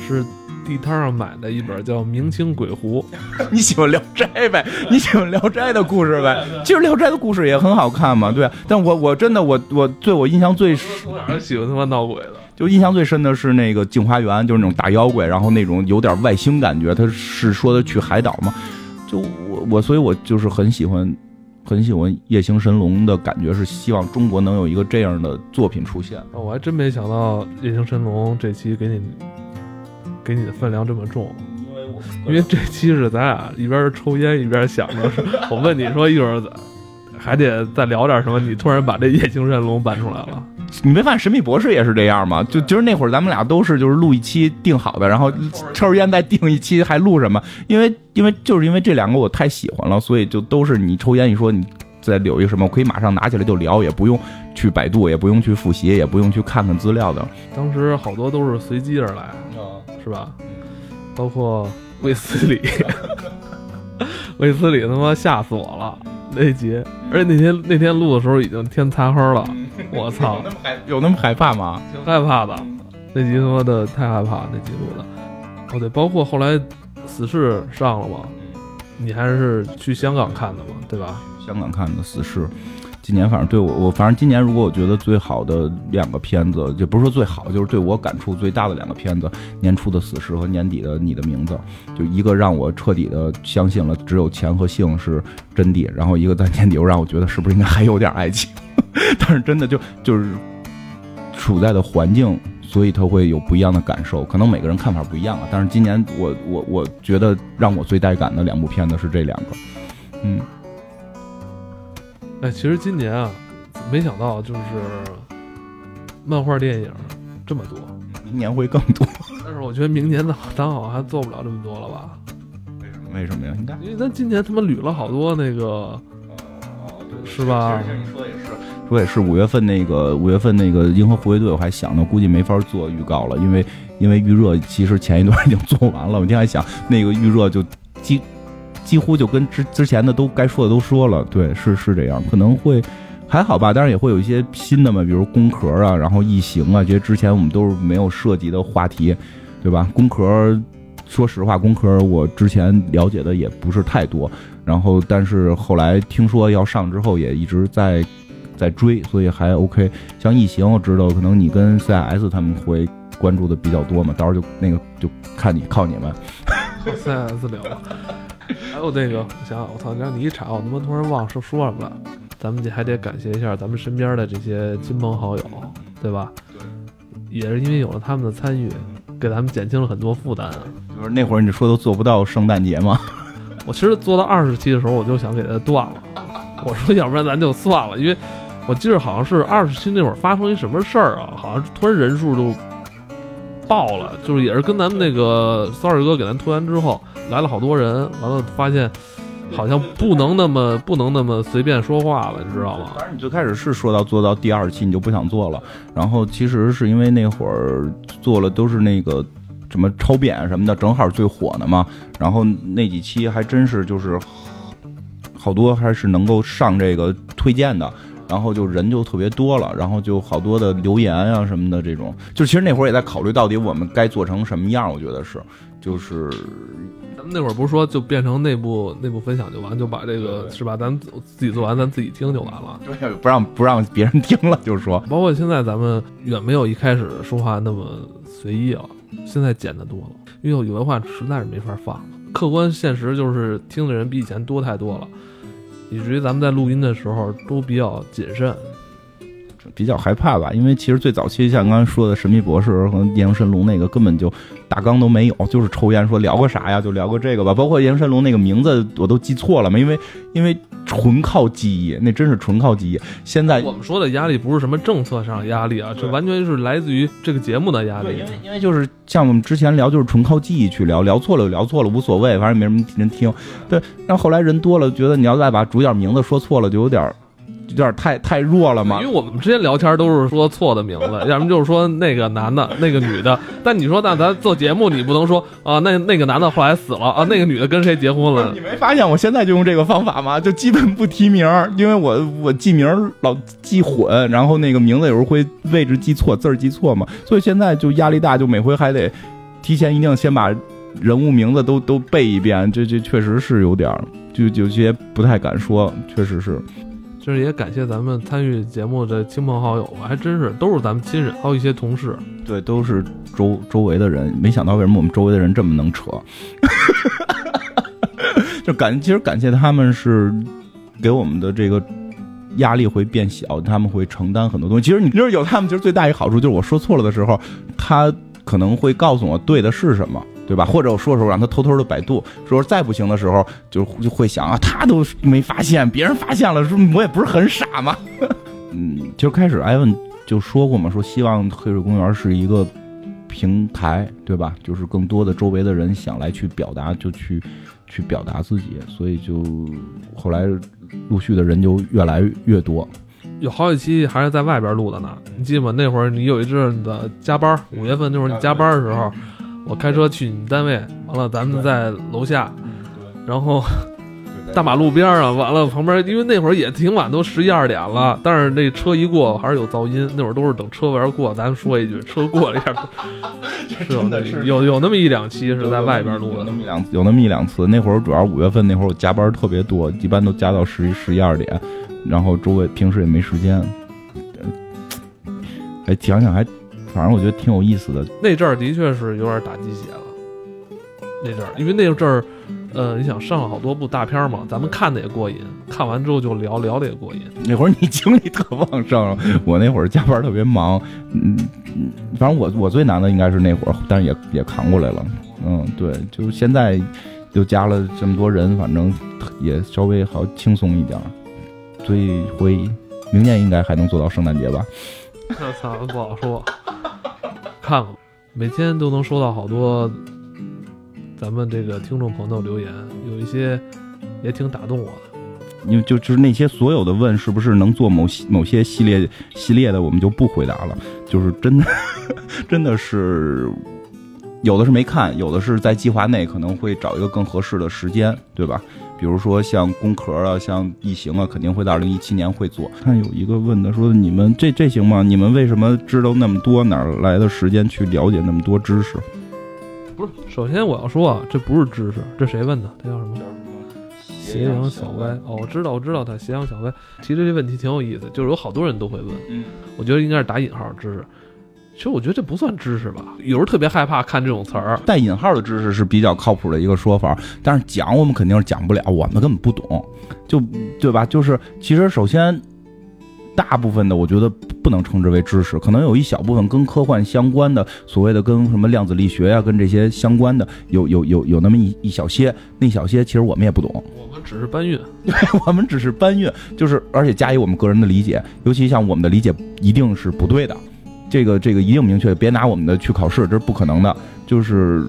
是地摊上买的一本叫《明清鬼狐 》。你喜欢《聊斋》呗？你喜欢《聊斋》的故事呗？其实《聊斋》的故事也很好看嘛，对。但我我真的我我对我印象最喜欢他妈闹鬼的，就印象最深的是那个《镜花缘》，就是那种大妖怪，然后那种有点外星感觉。他是说的去海岛嘛？就我我所以，我就是很喜欢。很喜欢《夜行神龙》的感觉，是希望中国能有一个这样的作品出现。我还真没想到《夜行神龙》这期给你给你的分量这么重，因为我因为这期是咱俩一边抽烟一边想着，我问你说一会儿还得再聊点什么，你突然把这《夜行神龙》搬出来了。你没发现《神秘博士》也是这样吗？就就是那会儿咱们俩都是就是录一期定好的，然后抽着烟再定一期还录什么？因为因为就是因为这两个我太喜欢了，所以就都是你抽烟一说你再留一个什么，我可以马上拿起来就聊，也不用去百度，也不用去复习，也不用去看看资料的。当时好多都是随机而来，是吧？包括卫斯理，卫斯理他妈吓死我了那集，而且那天那天录的时候已经天擦黑了。我操，有那么害怕吗？挺 害怕的，那集他妈的太害怕，那集录的。哦对，包括后来死侍上了嘛，你还是去香港看的嘛，对吧？香港看的《死侍》，今年反正对我我反正今年如果我觉得最好的两个片子，就不是说最好，就是对我感触最大的两个片子，年初的《死侍》和年底的《你的名字》，就一个让我彻底的相信了只有钱和性是真谛，然后一个在年底又让我觉得是不是应该还有点爱情，但是真的就就是处在的环境。所以他会有不一样的感受，可能每个人看法不一样啊。但是今年我我我觉得让我最带感的两部片子是这两个，嗯，哎，其实今年啊，没想到就是漫画电影这么多，明年会更多。但是我觉得明年的咱好像还做不了这么多了吧？为什么？为什么呀？应该因为咱今年他妈捋了好多那个，是吧？其实你说也是，说也是。五月份那个五月份那个银河护卫队，我还想呢，估计没法做预告了，因为因为预热其实前一段已经做完了。我今天还想那个预热就几几乎就跟之之前的都该说的都说了，对，是是这样，可能会还好吧，当然也会有一些新的嘛，比如工壳啊，然后异形啊，这些之前我们都是没有涉及的话题，对吧？工壳，说实话，工壳我之前了解的也不是太多，然后但是后来听说要上之后，也一直在在追，所以还 OK。像异形，我知道可能你跟 CIS 他们会关注的比较多嘛，到时候就那个就看你靠你们和。CS 聊，还有那个，我想想，我操，让你一查，我他妈突然忘说说什么了。咱们这还得感谢一下咱们身边的这些亲朋好友，对吧？也是因为有了他们的参与，给咱们减轻了很多负担啊。就是那会儿你说都做不到圣诞节吗，我其实做到二十期的时候，我就想给它断了。我说，要不然咱就算了，因为我记得好像是二十期那会儿发生一什么事儿啊，好像突然人数就爆了，就是也是跟咱们那个 sorry 哥给咱推完之后，来了好多人，完了发现好像不能那么不能那么随便说话了，你知道吗？反正你最开始是说到做到第二期你就不想做了，然后其实是因为那会儿做了都是那个什么超扁什么的，正好最火的嘛，然后那几期还真是就是好多还是能够上这个推荐的。然后就人就特别多了，然后就好多的留言啊什么的这种，就其实那会儿也在考虑到底我们该做成什么样，我觉得是，就是咱们那会儿不是说就变成内部内部分享就完，就把这个是吧？咱自己做完，咱自己听就完了。对，不让不让别人听了，就是说，包括现在咱们远没有一开始说话那么随意了，现在简单多了，因为有的话实在是没法放。客观现实就是听的人比以前多太多了，以至于咱们在录音的时候都比较谨慎。比较害怕吧，因为其实最早期像刚才说的《神秘博士》和《炎龙神龙》那个根本就大纲都没有，就是抽烟说聊个啥呀，就聊个这个吧。包括《炎龙神龙》那个名字我都记错了嘛，因为因为纯靠记忆，那真是纯靠记忆。现在我们说的压力不是什么政策上的压力啊，这完全是来自于这个节目的压力。因为因为就是像我们之前聊，就是纯靠记忆去聊，聊错了就聊错了，无所谓，反正没什么人听。对，然后后来人多了，觉得你要再把主角名字说错了，就有点。有点太太弱了嘛，因为我们之前聊天都是说错的名字，要么就是说那个男的，那个女的。但你说那咱做节目，你不能说啊，那那个男的后来死了啊，那个女的跟谁结婚了？你没发现我现在就用这个方法吗？就基本不提名，因为我我记名老记混，然后那个名字有时候会位置记错，字儿记错嘛，所以现在就压力大，就每回还得提前一定先把人物名字都都背一遍，这这确实是有点儿，就有些不太敢说，确实是。就是也感谢咱们参与节目的亲朋好友，还真是都是咱们亲人，还有一些同事，对，都是周周围的人。没想到为什么我们周围的人这么能扯，就感其实感谢他们是给我们的这个压力会变小，他们会承担很多东西。其实你就是有他们，其实最大一个好处就是我说错了的时候，他可能会告诉我对的是什么。对吧？或者我说的时候让他偷偷的百度，说再不行的时候就就会想啊，他都没发现，别人发现了，说我也不是很傻嘛。嗯，其实开始艾文就说过嘛，说希望黑水公园是一个平台，对吧？就是更多的周围的人想来去表达，就去去表达自己，所以就后来陆续的人就越来越多。有好几期还是在外边录的呢，你记得吗？那会儿你有一阵子加班，五月份那会儿你加班的时候。我开车去你单位，完了咱们在楼下，然后大马路边上，完了旁边，因为那会儿也挺晚，都十一二点了，但是那车一过还是有噪音。那会儿都是等车玩过，咱说一句，车过了一下 是有那有有那么一两期是在外边录的，有那么一两有那么一两次。那会儿主要五月份那会儿我加班特别多，一般都加到十十一二点，然后周围平时也没时间。哎，想想还，反正我觉得挺有意思的。那阵儿的确是有点打鸡血了。那阵儿，因为那阵儿，呃，你想上了好多部大片嘛，咱们看的也过瘾，看完之后就聊聊的也过瘾。那会儿你精力特旺盛，我那会儿加班特别忙，嗯，反正我我最难的应该是那会儿，但是也也扛过来了。嗯，对，就现在又加了这么多人，反正也稍微好轻松一点。所以会明年应该还能做到圣诞节吧？我操，不好说。看看，每天都能收到好多。咱们这个听众朋友留言有一些也挺打动我的，因为就就是那些所有的问是不是能做某些某些系列系列的，我们就不回答了。就是真的 真的是有的是没看，有的是在计划内，可能会找一个更合适的时间，对吧？比如说像工壳啊，像异形啊，肯定会在二零一七年会做。看有一个问的说，你们这这行吗？你们为什么知道那么多？哪来的时间去了解那么多知识？不是，首先我要说啊，这不是知识，这谁问的？他叫什么？斜阳小歪。哦，我知道，我知道他斜阳小歪。其实这问题挺有意思，就是有好多人都会问。嗯，我觉得应该是打引号知识。其实我觉得这不算知识吧，有时候特别害怕看这种词儿。带引号的知识是比较靠谱的一个说法，但是讲我们肯定是讲不了，我们根本不懂，就对吧？就是其实首先。大部分的我觉得不能称之为知识，可能有一小部分跟科幻相关的，所谓的跟什么量子力学呀，跟这些相关的，有有有有那么一一小些，那小些其实我们也不懂，我们只是搬运，对，我们只是搬运，就是而且加以我们个人的理解，尤其像我们的理解一定是不对的，这个这个一定明确，别拿我们的去考试，这是不可能的，就是。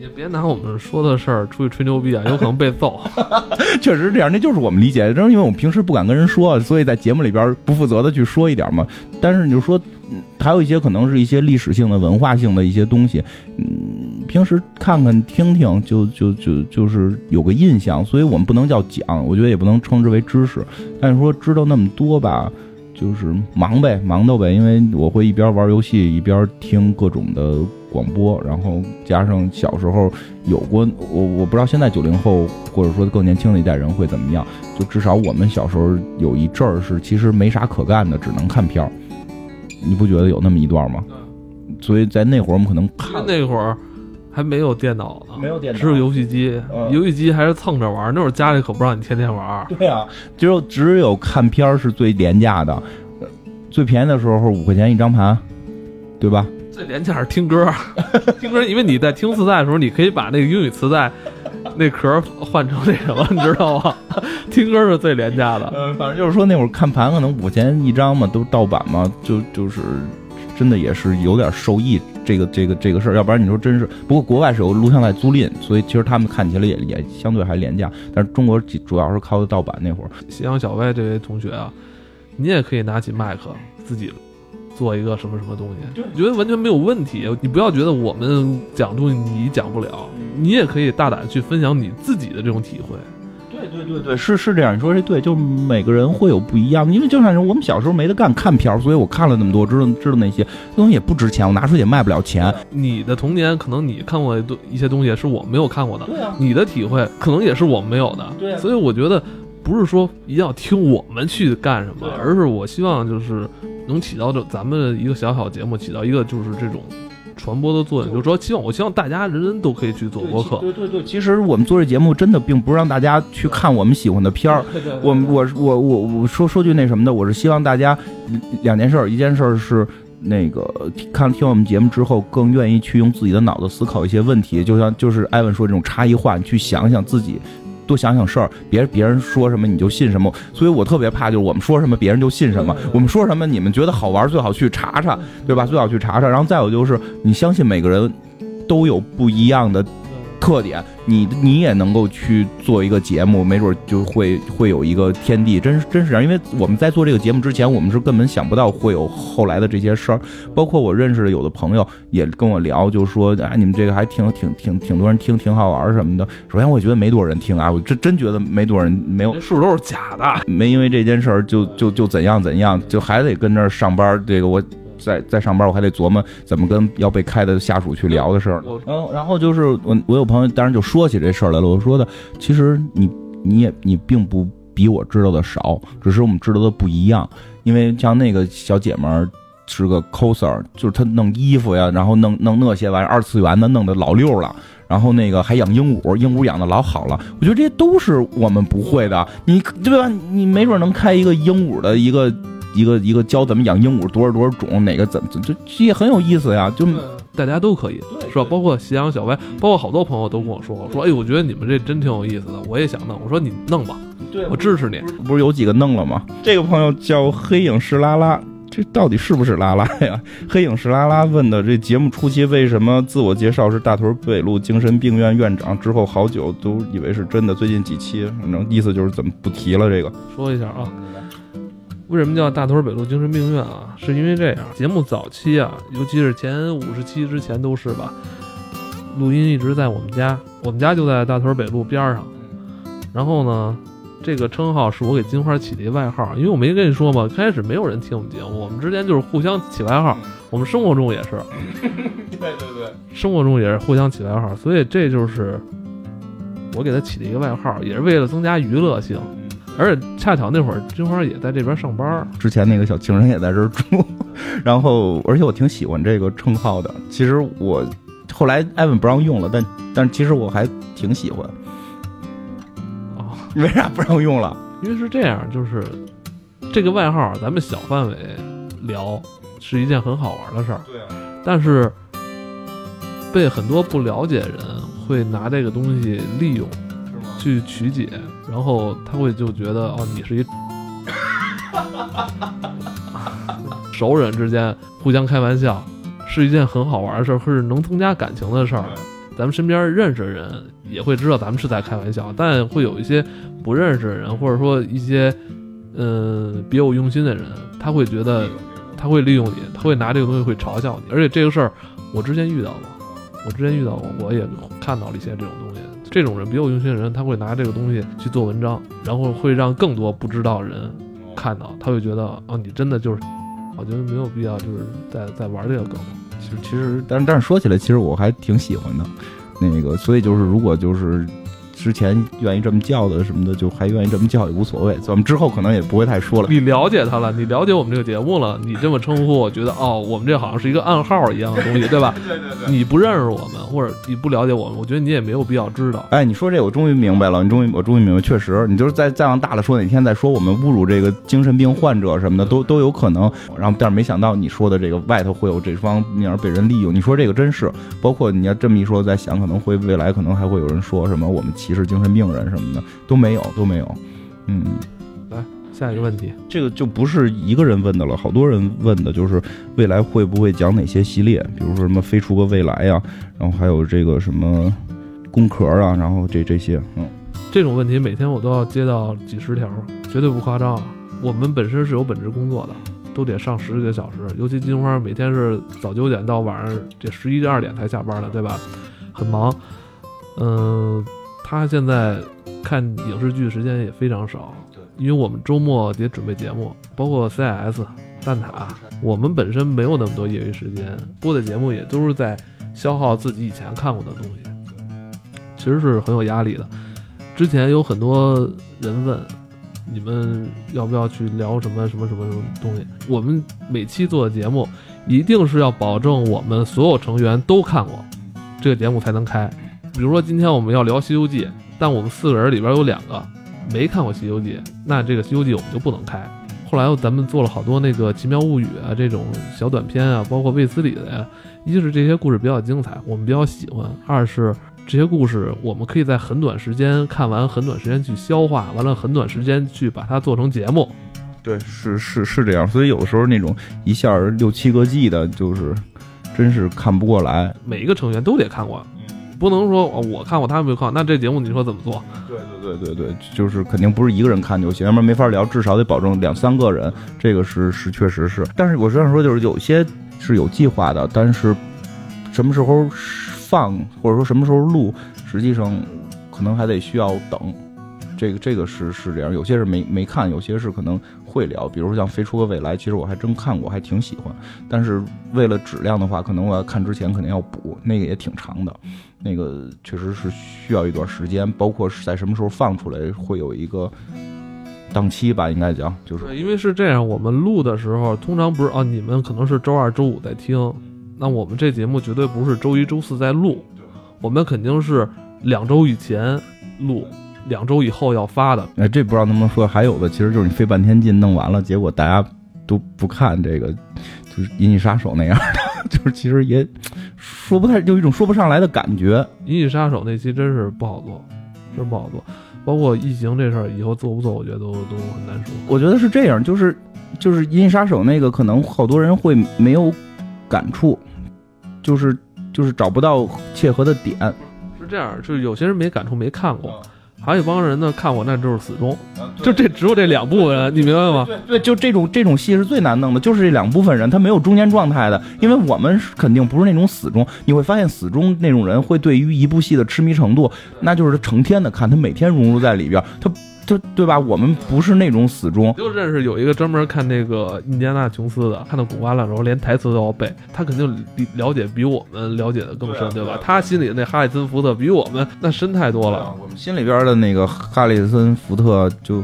也别拿我们说的事儿出去吹牛逼啊，有可能被揍。确实是这样，那就是我们理解，正是因为我们平时不敢跟人说，所以在节目里边不负责的去说一点嘛。但是你就说，还有一些可能是一些历史性的、文化性的一些东西，嗯，平时看看听听，就就就就是有个印象，所以我们不能叫讲，我觉得也不能称之为知识。但是说知道那么多吧，就是忙呗，忙叨呗，因为我会一边玩游戏一边听各种的。广播，然后加上小时候有过我，我不知道现在九零后或者说更年轻的一代人会怎么样。就至少我们小时候有一阵儿是其实没啥可干的，只能看片儿。你不觉得有那么一段吗？所以在那会儿我们可能看那会儿还没有电脑呢，没有电脑，只有游戏机，游戏机还是蹭着玩。那会儿家里可不让你天天玩。对啊，只有只有看片儿是最廉价的，最便宜的时候五块钱一张盘，对吧？最廉价是听歌，听歌，因为你在听磁带的时候，你可以把那个英语磁带那壳换成那什么，你知道吗？听歌是最廉价的。嗯，反正就是说那会儿看盘可能五钱一张嘛，都盗版嘛，就就是真的也是有点受益这个这个这个事儿。要不然你说真是，不过国外是有录像带租赁，所以其实他们看起来也也相对还廉价。但是中国主要是靠的盗版那会儿。夕阳小歪这位同学啊，你也可以拿起麦克自己。做一个什么什么东西，我觉得完全没有问题。你不要觉得我们讲东西你讲不了，你也可以大胆去分享你自己的这种体会。对对对对，是是这样。你说这对，就每个人会有不一样。因为就像是我们小时候没得干，看片儿，所以我看了那么多，知道知道那些东西也不值钱，我拿出去也卖不了钱。你的童年可能你看过一些东西是我没有看过的，对啊。你的体会可能也是我没有的，对。所以我觉得不是说一定要听我们去干什么，而是我希望就是。能起到这咱们一个小小节目起到一个就是这种传播的作用，就是说希望我希望大家人人都可以去做播客。对对对，其实我们做这节目真的并不是让大家去看我们喜欢的片儿。我我我我我说说句那什么的，我是希望大家两件事儿，一件事儿是那个看听我们节目之后更愿意去用自己的脑子思考一些问题，就像就是艾文说这种差异化，你去想想自己。多想想事儿，别别人说什么你就信什么，所以我特别怕，就是我们说什么别人就信什么。我们说什么你们觉得好玩，最好去查查，对吧？最好去查查。然后再有就是，你相信每个人都有不一样的特点，你你也能够去做一个节目，没准就会会有一个天地，真是真是这样。因为我们在做这个节目之前，我们是根本想不到会有后来的这些事儿。包括我认识的有的朋友也跟我聊，就说啊，你们这个还挺挺挺挺多人听，挺好玩什么的。首先，我觉得没多少人听啊，我真真觉得没多少人，没有这数都是假的。没因为这件事儿就就就怎样怎样，就还得跟那儿上班。这个我。在在上班，我还得琢磨怎么跟要被开的下属去聊的事儿。然后，然后就是我我有朋友，当然就说起这事儿来了。我说的，其实你你也你并不比我知道的少，只是我们知道的不一样。因为像那个小姐们儿是个 coser，就是她弄衣服呀，然后弄弄那些玩意儿，二次元的弄得老溜了。然后那个还养鹦鹉，鹦鹉养的老好了。我觉得这些都是我们不会的。你对吧？你没准能开一个鹦鹉的一个。一个一个教怎么养鹦鹉，多少多少种，哪个怎么就也很有意思呀，就大家都可以，是吧？包括夕阳小歪，包括好多朋友都跟我说，说哎，我觉得你们这真挺有意思的，我也想弄。我说你弄吧，我支持你。不是有几个弄了吗？这个朋友叫黑影石拉拉，这到底是不是拉拉呀？黑影石拉拉问的，这节目初期为什么自我介绍是大屯北路精神病院院长？之后好久都以为是真的，最近几期，反正意思就是怎么不提了这个。说一下啊。为什么叫大屯北路精神病院啊？是因为这样，节目早期啊，尤其是前五十期之前都是吧，录音一直在我们家，我们家就在大屯北路边上。然后呢，这个称号是我给金花起的一个外号，因为我没跟你说嘛，开始没有人听我们节目，我们之间就是互相起外号，我们生活中也是，对对对，生活中也是互相起外号，所以这就是我给他起的一个外号，也是为了增加娱乐性。而且恰巧那会儿金花也在这边上班，之前那个小情人也在这儿住，然后而且我挺喜欢这个称号的。其实我后来艾文不让用了，但但其实我还挺喜欢。哦，为啥不让用了？因为是这样，就是这个外号咱们小范围聊是一件很好玩的事儿。对啊。但是被很多不了解人会拿这个东西利用。去曲解，然后他会就觉得哦，你是一熟人之间互相开玩笑，是一件很好玩的事儿，是能增加感情的事儿。咱们身边认识的人也会知道咱们是在开玩笑，但会有一些不认识的人，或者说一些嗯别有用心的人，他会觉得他会利用你，他会拿这个东西会嘲笑你。而且这个事儿我之前遇到过，我之前遇到过，我也看到了一些这种东西。这种人别有用心的人，他会拿这个东西去做文章，然后会让更多不知道人看到，他会觉得哦，你真的就是，我觉得没有必要就是在在玩这个梗。其实其实，但是但是说起来，其实我还挺喜欢的，那个，所以就是如果就是。之前愿意这么叫的什么的，就还愿意这么叫也无所谓。咱们之后可能也不会太说了。你了解他了，你了解我们这个节目了，你这么称呼，我觉得哦，我们这好像是一个暗号一样的东西，对吧？对对对。你不认识我们，或者你不了解我们，我觉得你也没有必要知道。哎，你说这我终于明白了，你终于我终于明白，确实，你就是再再往大了说，哪天再说我们侮辱这个精神病患者什么的，都都有可能。然后，但是没想到你说的这个外头会有这方面被人利用。你说这个真是，包括你要这么一说，在想可能会未来可能还会有人说什么我们歧视精神病人。什么的都没有，都没有。嗯，来下一个问题，这个就不是一个人问的了，好多人问的，就是未来会不会讲哪些系列，比如说什么飞出个未来呀，然后还有这个什么工壳啊，然后这这些，嗯，这种问题每天我都要接到几十条，绝对不夸张。我们本身是有本职工作的，都得上十几个小时，尤其金花每天是早九点到晚上这十一二点才下班的，对吧？很忙，嗯。他现在看影视剧时间也非常少，对，因为我们周末得准备节目，包括 CS、蛋挞，我们本身没有那么多业余时间，播的节目也都是在消耗自己以前看过的东西，其实是很有压力的。之前有很多人问，你们要不要去聊什么什么什么什么东西？我们每期做的节目，一定是要保证我们所有成员都看过，这个节目才能开。比如说今天我们要聊《西游记》，但我们四个人里边有两个没看过《西游记》，那这个《西游记》我们就不能开。后来咱们做了好多那个《奇妙物语》啊这种小短片啊，包括卫斯理的呀。一是这些故事比较精彩，我们比较喜欢；二是这些故事我们可以在很短时间看完，很短时间去消化，完了很短时间去把它做成节目。对，是是是这样。所以有的时候那种一下六七个 G 的，就是真是看不过来。每一个成员都得看过。不能说我看过他没有看，那这节目你说怎么做？对对对对对，就是肯定不是一个人看就行，要不然没法聊，至少得保证两三个人，这个是是确实是。但是我实际上说，就是有些是有计划的，但是什么时候放或者说什么时候录，实际上可能还得需要等。这个这个是是这样，有些是没没看，有些是可能会聊，比如说像《飞出个未来》，其实我还真看过，还挺喜欢。但是为了质量的话，可能我要看之前肯定要补，那个也挺长的，那个确实是需要一段时间，包括是在什么时候放出来，会有一个档期吧，应该讲就是。因为是这样，我们录的时候通常不是啊，你们可能是周二、周五在听，那我们这节目绝对不是周一、周四在录，我们肯定是两周以前录，两周以后要发的。哎，这不知道能不能说，还有的其实就是你费半天劲弄完了，结果大家都不看这个，就是《银翼杀手》那样的，就是其实也说不太，有一种说不上来的感觉。《银翼杀手》那期真是不好做，真不好做。包括异形这事儿，以后做不做，我觉得都都很难说。我觉得是这样，就是就是《银翼杀手》那个，可能好多人会没有感触，就是就是找不到切合的点。是这样，就是有些人没感触，没看过，还有一帮人呢看我，那就是死忠。就这只有这两部分人，你明白吗？对对，就这种这种戏是最难弄的，就是这两部分人，他没有中间状态的，因为我们肯定不是那种死忠，你会发现死忠那种人会对于一部戏的痴迷程度，那就是成天的看，他每天融入在里边，他他对吧？我们不是那种死忠，就认识有一个专门看那个印第安纳琼斯的，看到古巴了然后连台词都要背，他肯定理了解比我们了解的更深，对吧？他心里那哈里森福特比我们那深太多了。我们心里边的那个哈里森福特就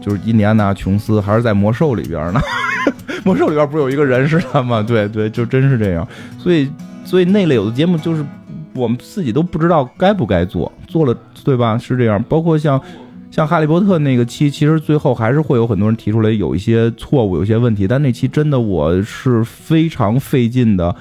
就是印第安纳琼斯，还是在魔兽里边呢。魔兽里边不是有一个人是他吗？对对，就真是这样。所以所以那类有的节目就是我们自己都不知道该不该做，做了对吧？是这样。包括像像哈利波特那个期，其实最后还是会有很多人提出来有一些错误，有一些问题。但那期真的我是非常费劲的，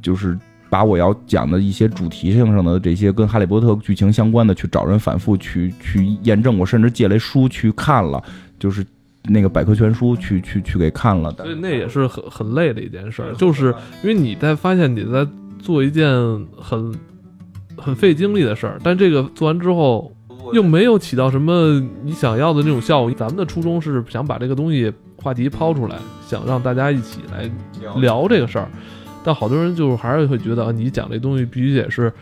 就是。把我要讲的一些主题性上的这些跟哈利波特剧情相关的，去找人反复去去验证。我甚至借来书去看了，就是那个百科全书去去去给看了。所以那也是很很累的一件事儿，就是因为你在发现你在做一件很很费精力的事儿，但这个做完之后又没有起到什么你想要的那种效果。咱们的初衷是想把这个东西话题抛出来，想让大家一起来聊这个事儿。但好多人就是还是会觉得，你讲这东西必须得是。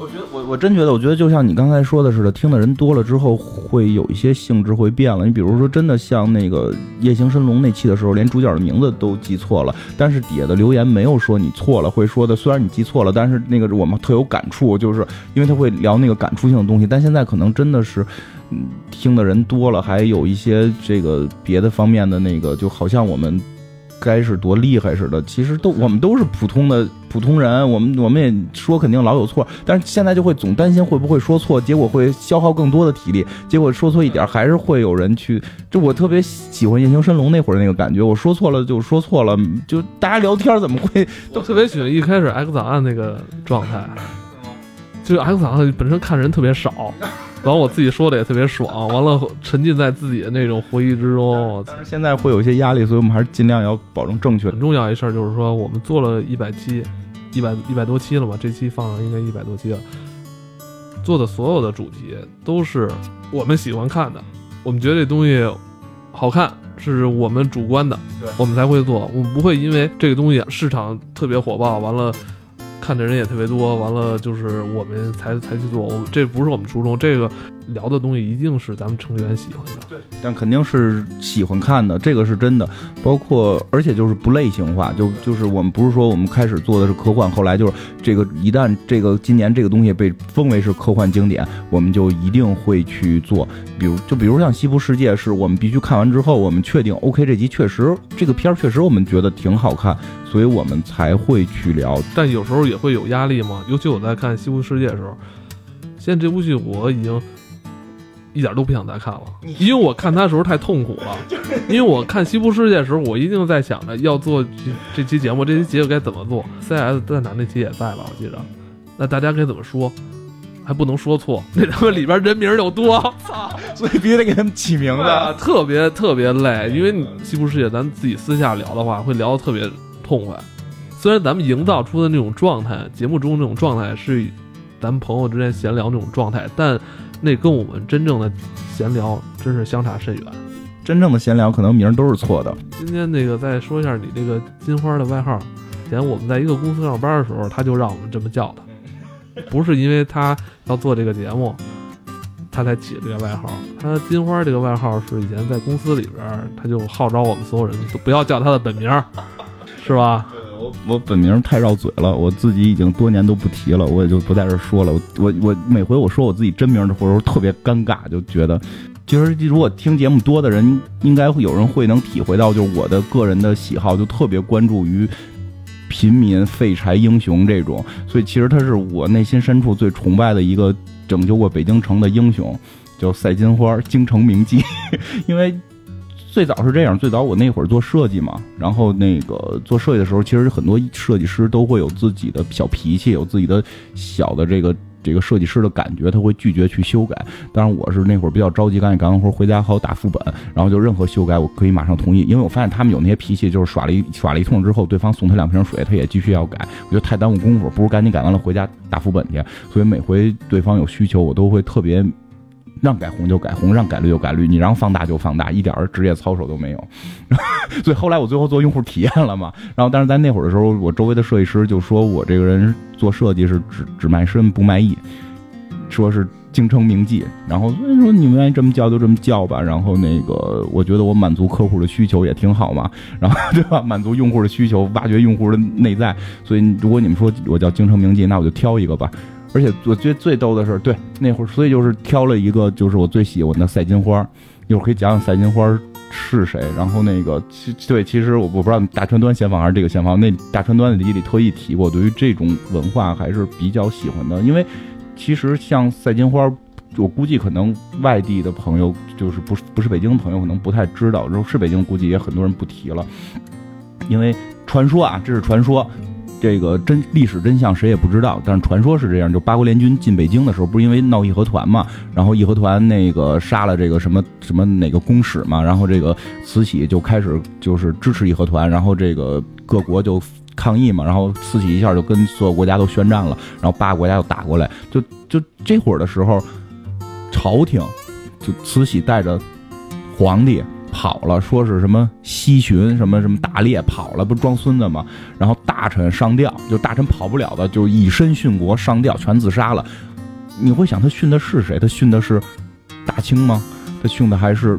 我觉得我我真觉得，我觉得就像你刚才说的似的，听的人多了之后，会有一些性质会变了。你比如说，真的像那个《夜行神龙》那期的时候，连主角的名字都记错了，但是底下的留言没有说你错了，会说的虽然你记错了，但是那个我们特有感触，就是因为他会聊那个感触性的东西。但现在可能真的是，嗯，听的人多了，还有一些这个别的方面的那个，就好像我们。该是多厉害似的，其实都我们都是普通的普通人，我们我们也说肯定老有错，但是现在就会总担心会不会说错，结果会消耗更多的体力，结果说错一点还是会有人去。就我特别喜欢《夜行神龙》那会儿那个感觉，我说错了就说错了，就大家聊天怎么会都特别喜欢一开始 X 档案那个状态，就是 X 档案本身看人特别少。完，我自己说的也特别爽，完了沉浸在自己的那种回忆之中。但是现在会有一些压力，所以我们还是尽量要保证正确。很重要一事儿就是说，我们做了一百期，一百一百多期了嘛，这期放了应该一百多期了。做的所有的主题都是我们喜欢看的，我们觉得这东西好看，是我们主观的，我们才会做。我们不会因为这个东西市场特别火爆，完了。看的人也特别多，完了就是我们才才去做，这不是我们初衷。这个聊的东西一定是咱们成员喜欢的，对，但肯定是喜欢看的，这个是真的。包括而且就是不类型化，就就是我们不是说我们开始做的是科幻，后来就是这个一旦这个今年这个东西被封为是科幻经典，我们就一定会去做。比如就比如像《西部世界》，是我们必须看完之后，我们确定 OK 这集确实这个片儿确实我们觉得挺好看。所以我们才会去聊，但有时候也会有压力嘛。尤其我在看《西部世界》的时候，现在这部剧我已经一点都不想再看了，因为我看它的时候太痛苦了。因为我看《西部世界》的时候，我一定在想着要做这期节目，这期节目该怎么做。CS 在哪那期也在吧？我记着，那大家该怎么说？还不能说错，那他妈里边人名又多，操！所以必须得给他们起名字，特别特别累。因为《西部世界》咱自己私下聊的话，会聊得特别。痛快虽然咱们营造出的那种状态，节目中那种状态是咱们朋友之间闲聊那种状态，但那跟我们真正的闲聊真是相差甚远。真正的闲聊可能名儿都是错的。今天那个再说一下你这个金花的外号。以前我们在一个公司上班的时候，他就让我们这么叫他，不是因为他要做这个节目，他才起这个外号。他金花这个外号是以前在公司里边，他就号召我们所有人都不要叫他的本名，是吧？我本名太绕嘴了，我自己已经多年都不提了，我也就不在这说了。我我我每回我说我自己真名的时候，特别尴尬，就觉得。其实，如果听节目多的人，应该会有人会能体会到，就是我的个人的喜好，就特别关注于平民废柴英雄这种。所以，其实他是我内心深处最崇拜的一个拯救过北京城的英雄，叫赛金花，京城名妓。因为最早是这样，最早我那会儿做设计嘛，然后那个做设计的时候，其实很多设计师都会有自己的小脾气，有自己的小的这个。这个设计师的感觉，他会拒绝去修改。当然，我是那会儿比较着急，赶紧干完活回家好打副本，然后就任何修改我可以马上同意。因为我发现他们有那些脾气，就是耍了一 耍了一通之后，对方送他两瓶水，他也继续要改，我觉得太耽误功夫，不如赶紧改完了回家打副本去。所以每回对方有需求，我都会特别。让改红就改红，让改绿就改绿，你让放大就放大，一点职业操守都没有。所以后来我最后做用户体验了嘛。然后，但是在那会儿的时候，我周围的设计师就说我这个人做设计是只只卖身不卖艺，说是京城名妓。然后所以说你们愿意这么叫就这么叫吧。然后那个我觉得我满足客户的需求也挺好嘛。然后 对吧？满足用户的需求，挖掘用户的内在。所以如果你们说我叫京城名妓，那我就挑一个吧。而且我觉得最逗的是，对那会儿，所以就是挑了一个，就是我最喜欢的赛金花。一会儿可以讲讲赛金花是谁。然后那个，其对，其实我我不知道大川端先放还是这个先放。那大川端的里里特意提过，对于这种文化还是比较喜欢的。因为其实像赛金花，我估计可能外地的朋友，就是不是不是北京的朋友，可能不太知道。如果是北京，估计也很多人不提了。因为传说啊，这是传说。这个真历史真相谁也不知道，但是传说是这样：就八国联军进北京的时候，不是因为闹义和团嘛，然后义和团那个杀了这个什么什么哪个公使嘛，然后这个慈禧就开始就是支持义和团，然后这个各国就抗议嘛，然后慈禧一下就跟所有国家都宣战了，然后八个国家又打过来，就就这会儿的时候，朝廷就慈禧带着皇帝。跑了，说是什么西巡，什么什么大猎跑了，不装孙子吗？然后大臣上吊，就大臣跑不了的，就以身殉国，上吊全自杀了。你会想，他殉的是谁？他殉的是大清吗？他殉的还是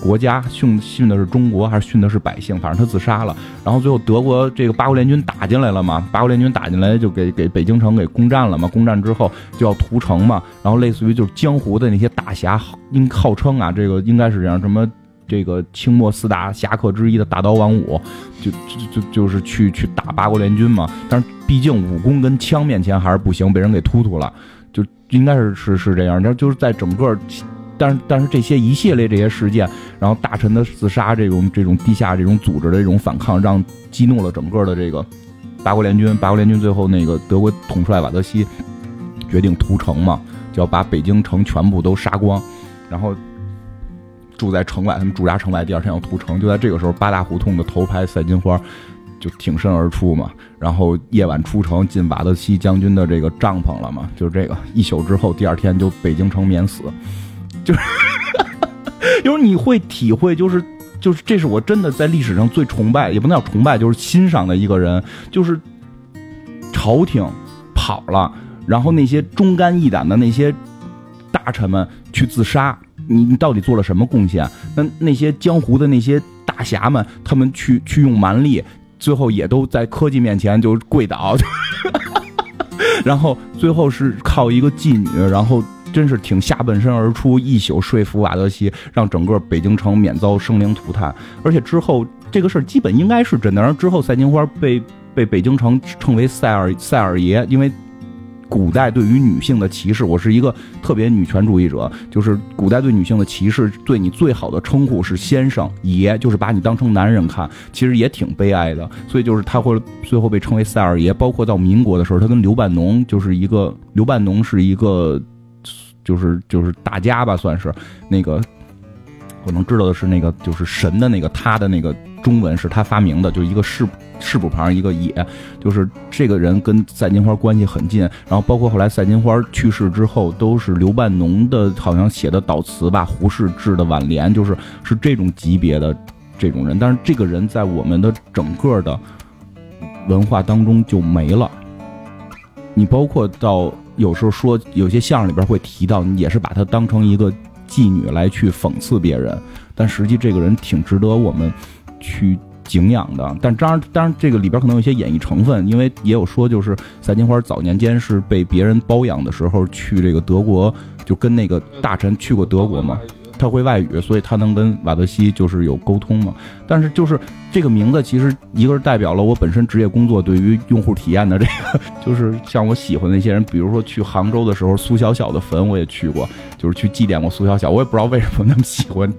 国家？殉殉的是中国，还是殉的是百姓？反正他自杀了。然后最后德国这个八国联军打进来了嘛？八国联军打进来就给给北京城给攻占了嘛？攻占之后就要屠城嘛？然后类似于就是江湖的那些大侠，应号称啊，这个应该是这样，什么？这个清末四大侠客之一的大刀王五，就就就就是去去打八国联军嘛。但是毕竟武功跟枪面前还是不行，被人给突突了。就应该是是是这样。然就是在整个，但是但是这些一系列这些事件，然后大臣的自杀，这种这种地下这种组织的这种反抗，让激怒了整个的这个八国联军。八国联军最后那个德国统帅瓦德西决定屠城嘛，就要把北京城全部都杀光，然后。住在城外，他们驻扎城外，第二天要屠城。就在这个时候，八大胡同的头牌赛金花就挺身而出嘛，然后夜晚出城进瓦德西将军的这个帐篷了嘛。就是这个一宿之后，第二天就北京城免死。就是，就是你会体会，就是就是这是我真的在历史上最崇拜，也不能叫崇拜，就是欣赏的一个人。就是朝廷跑了，然后那些忠肝义胆的那些大臣们去自杀。你你到底做了什么贡献？那那些江湖的那些大侠们，他们去去用蛮力，最后也都在科技面前就跪倒，然后最后是靠一个妓女，然后真是挺下半身而出，一宿说服瓦德西，让整个北京城免遭生灵涂炭。而且之后这个事儿基本应该是真的。然后之后赛金花被被北京城称为赛尔赛尔爷，因为。古代对于女性的歧视，我是一个特别女权主义者。就是古代对女性的歧视，对你最好的称呼是先生、爷，就是把你当成男人看，其实也挺悲哀的。所以就是他会最后被称为赛二爷。包括到民国的时候，他跟刘半农就是一个，刘半农是一个，就是就是大家吧，算是那个，我能知道的是那个就是神的那个他的那个中文是他发明的，就一个世士部旁一个野，就是这个人跟赛金花关系很近。然后包括后来赛金花去世之后，都是刘半农的，好像写的悼词吧，胡适致的挽联，就是是这种级别的这种人。但是这个人在我们的整个的文化当中就没了。你包括到有时候说有些相声里边会提到，也是把他当成一个妓女来去讽刺别人，但实际这个人挺值得我们去敬仰的。但当然，当然这个里边可能有一些演绎成分，因为也有说就是赛金花早年间是被别人包养的时候去这个德国，就跟那个大臣去过德国嘛。他会外语，所以他能跟瓦德西就是有沟通嘛。但是就是这个名字，其实一个是代表了我本身职业工作对于用户体验的这个，就是像我喜欢的那些人，比如说去杭州的时候，苏小小的坟我也去过，就是去祭奠过苏小小。我也不知道为什么那么喜欢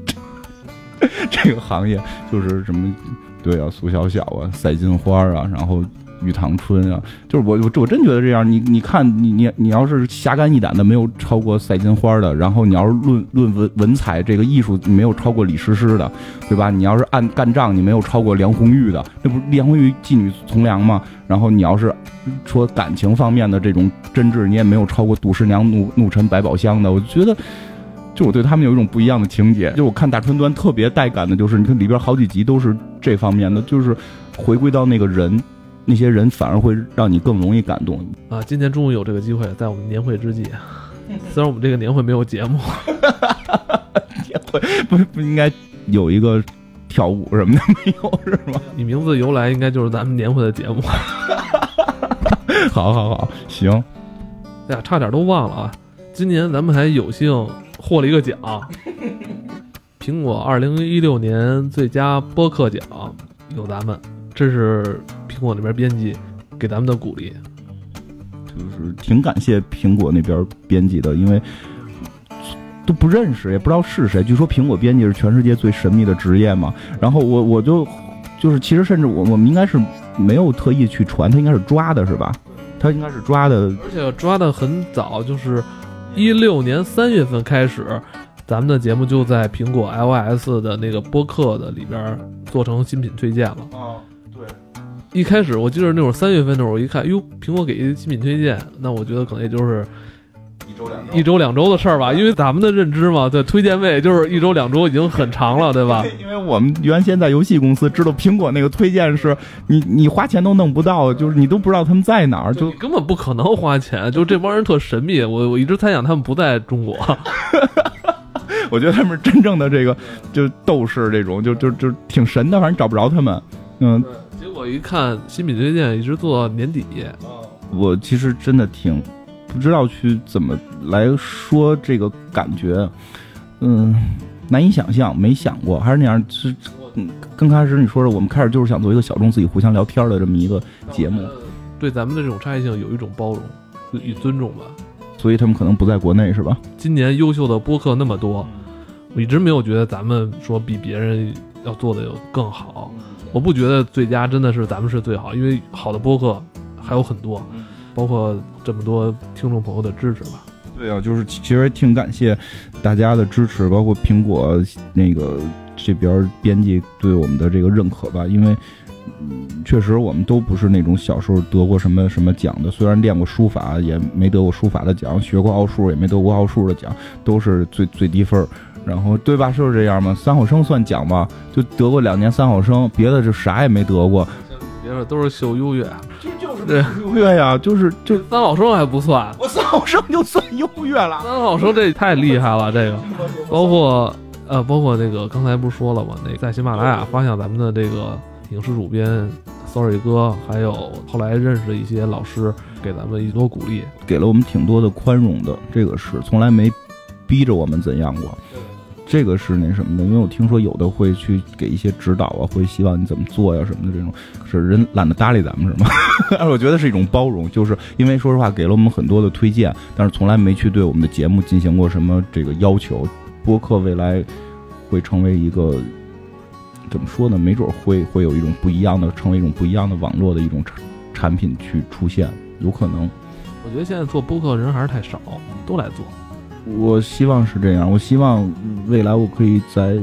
这个行业，就是什么对啊，苏小小啊，赛金花啊，然后。玉堂春啊，就是我我我真觉得这样，你你看你你你要是侠肝义胆的，没有超过赛金花的；然后你要是论论文文采这个艺术，没有超过李师师的，对吧？你要是按干仗，你没有超过梁红玉的，那不梁红玉妓女从良吗？然后你要是说感情方面的这种真挚，你也没有超过杜十娘怒怒沉百宝箱的。我觉得，就我对他们有一种不一样的情节。就我看大春端特别带感的，就是你看里边好几集都是这方面的，就是回归到那个人。那些人反而会让你更容易感动啊！今天终于有这个机会，在我们年会之际，虽然我们这个年会没有节目，年会不不应该有一个跳舞什么的没有是吗？你名字由来应该就是咱们年会的节目。好好好，行。哎呀，差点都忘了啊！今年咱们还有幸获了一个奖，苹果二零一六年最佳播客奖，有咱们。这是苹果那边编辑给咱们的鼓励，就是挺感谢苹果那边编辑的，因为都不认识，也不知道是谁。据说苹果编辑是全世界最神秘的职业嘛。然后我我就就是其实甚至我我们应该是没有特意去传，他应该是抓的是吧？他应该是抓的，而且抓的很早，就是一六年三月份开始。咱们的节目就在苹果 iOS 的那个播客的里边做成新品推荐了。啊，对。一开始我记得那会儿三月份的时候，我一看，哟，苹果给一新品推荐，那我觉得可能也就是一周两一周两周的事儿吧。因为咱们的认知嘛，对，推荐位就是一周两周已经很长了，对吧？因为我们原先在游戏公司知道苹果那个推荐是你你花钱都弄不到，就是你都不知道他们在哪儿，就根本不可能花钱。就这帮人特神秘，我我一直猜想他们不在中国。我觉得他们是真正的这个，就斗士这种，就就就挺神的，反正找不着他们。嗯，结果一看新品推荐，一直做到年底。我其实真的挺不知道去怎么来说这个感觉，嗯，难以想象，没想过，还是那样。是，嗯，刚开始你说的，我们开始就是想做一个小众自己互相聊天的这么一个节目，对咱们的这种差异性有一种包容与尊重吧。所以他们可能不在国内，是吧？今年优秀的播客那么多，我一直没有觉得咱们说比别人要做的有更好。我不觉得最佳真的是咱们是最好，因为好的播客还有很多，包括这么多听众朋友的支持吧。对啊，就是其实挺感谢大家的支持，包括苹果那个这边编辑对我们的这个认可吧，因为。确实，我们都不是那种小时候得过什么什么奖的。虽然练过书法，也没得过书法的奖；学过奥数，也没得过奥数的奖，都是最最低分儿然后，对吧？是这样吗？三好生算奖吧，就得过两年三好生，别的就啥也没得过。别的都是秀优越，就就是优越呀，就是就三好生还不算，我三好生就算优越了。三好生这太厉害了，这个 包括呃，包括那个刚才不是说了吗？那在喜马拉雅发现咱们的这个。影视主编，sorry 哥，还有后来认识的一些老师，给咱们一多鼓励，给了我们挺多的宽容的。这个是从来没逼着我们怎样过。这个是那什么的，因为我听说有的会去给一些指导啊，会希望你怎么做呀什么的这种，是人懒得搭理咱们是吗？我觉得是一种包容，就是因为说实话给了我们很多的推荐，但是从来没去对我们的节目进行过什么这个要求。播客未来会成为一个。怎么说呢？没准会会有一种不一样的，成为一种不一样的网络的一种产产品去出现，有可能。我觉得现在做播客人还是太少，都来做。我希望是这样，我希望未来我可以在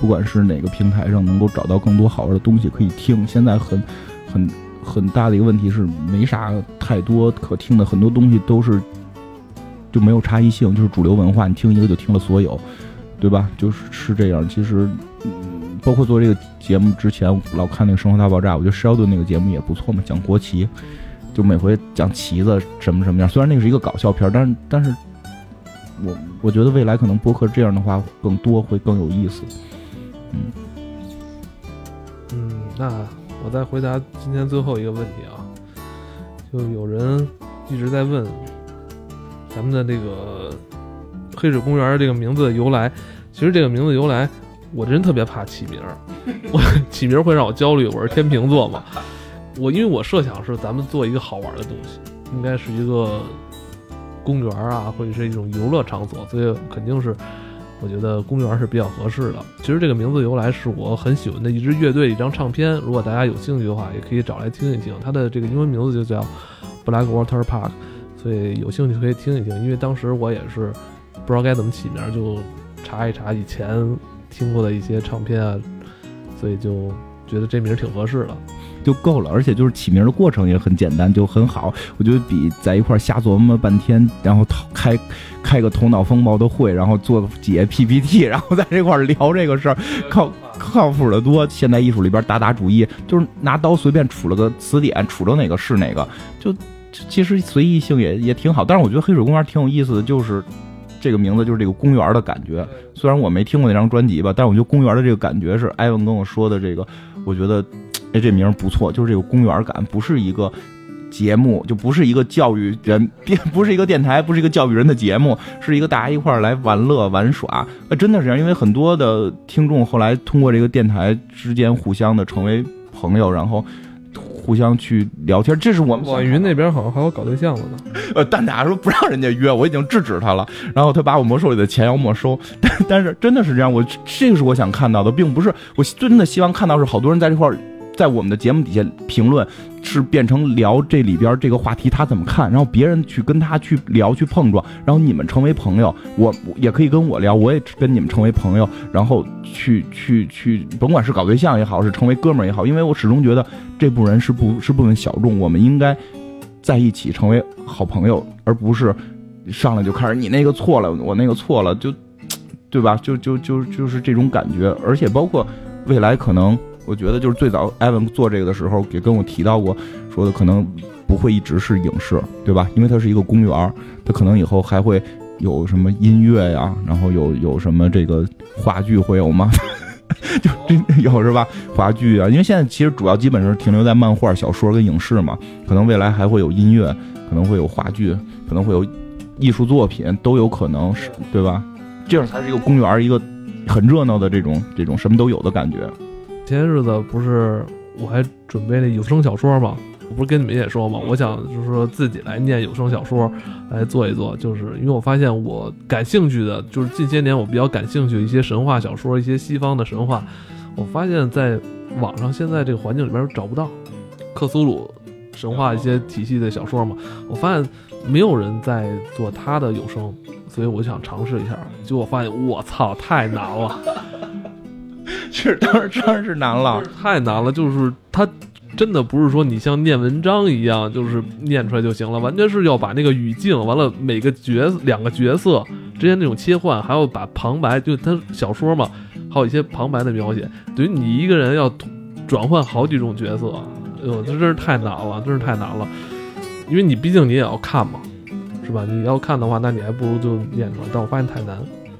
不管是哪个平台上能够找到更多好玩的东西可以听。现在很很很大的一个问题是没啥太多可听的，很多东西都是就没有差异性，就是主流文化，你听一个就听了所有，对吧？就是是这样。其实，嗯，包括做这个节目之前，老看那个《生活大爆炸》，我觉得 Sheldon 那个节目也不错嘛，讲国旗，就每回讲旗子什么什么样。虽然那个是一个搞笑片，但是但是我我觉得未来可能播客这样的话更多会更有意思。嗯嗯，那我再回答今天最后一个问题啊，就有人一直在问咱们的这个黑水公园这个名字的由来。其实这个名字由来，我真特别怕起名儿，我起名儿会让我焦虑。我是天秤座嘛，我因为我设想是咱们做一个好玩的东西，应该是一个公园啊，或者是一种游乐场所，所以肯定是我觉得公园是比较合适的。其实这个名字由来是我很喜欢的一支乐队一张唱片，如果大家有兴趣的话，也可以找来听一听。它的这个英文名字就叫 Black Water Park，所以有兴趣可以听一听。因为当时我也是不知道该怎么起名，就查一查以前听过的一些唱片啊，所以就觉得这名挺合适的。就够了，而且就是起名的过程也很简单，就很好。我觉得比在一块儿瞎琢磨半天，然后开开个头脑风暴的会，然后做几页 PPT，然后在这块儿聊这个事儿，靠靠谱的多。现代艺术里边打打主意，就是拿刀随便杵了个词典，杵着哪个是哪个，就其实随意性也也挺好。但是我觉得黑水公园挺有意思的，就是这个名字就是这个公园的感觉。虽然我没听过那张专辑吧，但是我觉得公园的这个感觉是艾文跟我说的这个，我觉得。哎，这名不错，就是这个公园感，不是一个节目，就不是一个教育人，电不是一个电台，不是一个教育人的节目，是一个大家一块儿来玩乐玩耍。呃，真的是这样，因为很多的听众后来通过这个电台之间互相的成为朋友，然后互相去聊天。这是我们网云那边好像还有搞对象了呢。呃，蛋挞说不让人家约，我已经制止他了，然后他把我魔兽里的钱要没收。但但是真的是这样，我这个是我想看到的，并不是我真的希望看到是好多人在这块儿。在我们的节目底下评论，是变成聊这里边这个话题他怎么看，然后别人去跟他去聊去碰撞，然后你们成为朋友，我也可以跟我聊，我也跟你们成为朋友，然后去去 去，甭管是搞对象也好，是成为哥们儿也好，因为我始终觉得这部分人是不是部分小众，我们应该在一起成为好朋友，而不是上来就开始你那个错了，我那个错了，就对吧？就就就就是这种感觉，而且包括未来可能。我觉得就是最早艾文做这个的时候，也跟我提到过，说的可能不会一直是影视，对吧？因为它是一个公园，它可能以后还会有什么音乐呀，然后有有什么这个话剧会有吗？就有是吧？话剧啊，因为现在其实主要基本上停留在漫画、小说跟影视嘛，可能未来还会有音乐，可能会有话剧，可能会有艺术作品，都有可能是，对吧？这样才是一个公园，一个很热闹的这种这种什么都有的感觉。前些日子不是我还准备了有声小说吗？我不是跟你们也说吗？我想就是说自己来念有声小说，来做一做。就是因为我发现我感兴趣的，就是近些年我比较感兴趣的一些神话小说，一些西方的神话。我发现在网上现在这个环境里边找不到克苏鲁神话一些体系的小说嘛。我发现没有人在做他的有声，所以我想尝试一下。结果发现我操，太难了。是，当然当然是难了，太难了。就是它真的不是说你像念文章一样，就是念出来就行了，完全是要把那个语境，完了每个角两个角色之间那种切换，还要把旁白，就它小说嘛，还有一些旁白的描写，等于你一个人要转换好几种角色，哎呦，这真是太难了，真是太难了。因为你毕竟你也要看嘛，是吧？你要看的话，那你还不如就念出来。但我发现太难。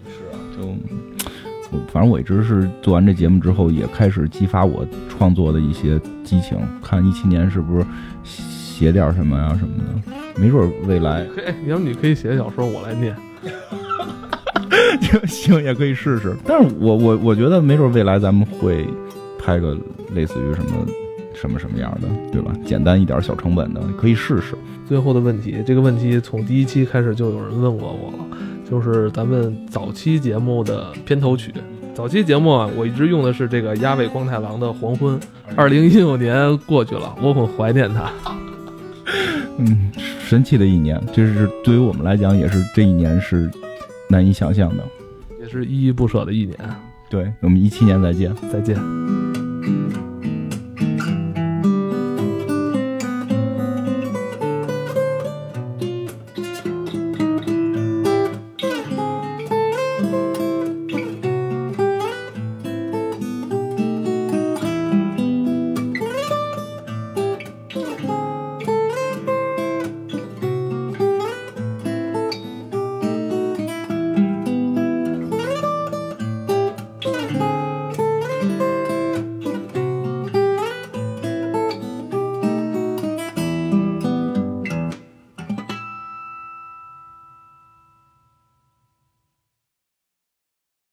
是啊，就。反正我一直是做完这节目之后，也开始激发我创作的一些激情。看一七年是不是写点什么呀什么的，没准未来。嘿，要不你可以写小说，我来念。行，也可以试试。但是我我我觉得没准未来咱们会拍个类似于什么什么什么样的，对吧？简单一点、小成本的，可以试试。最后的问题，这个问题从第一期开始就有人问过我了。就是咱们早期节目的片头曲。早期节目啊，我一直用的是这个鸭尾光太郎的《黄昏》。二零一六年过去了，我很怀念它。嗯，神奇的一年，这是对于我们来讲，也是这一年是难以想象的，也是依依不舍的一年。对我们一七年再见，再见。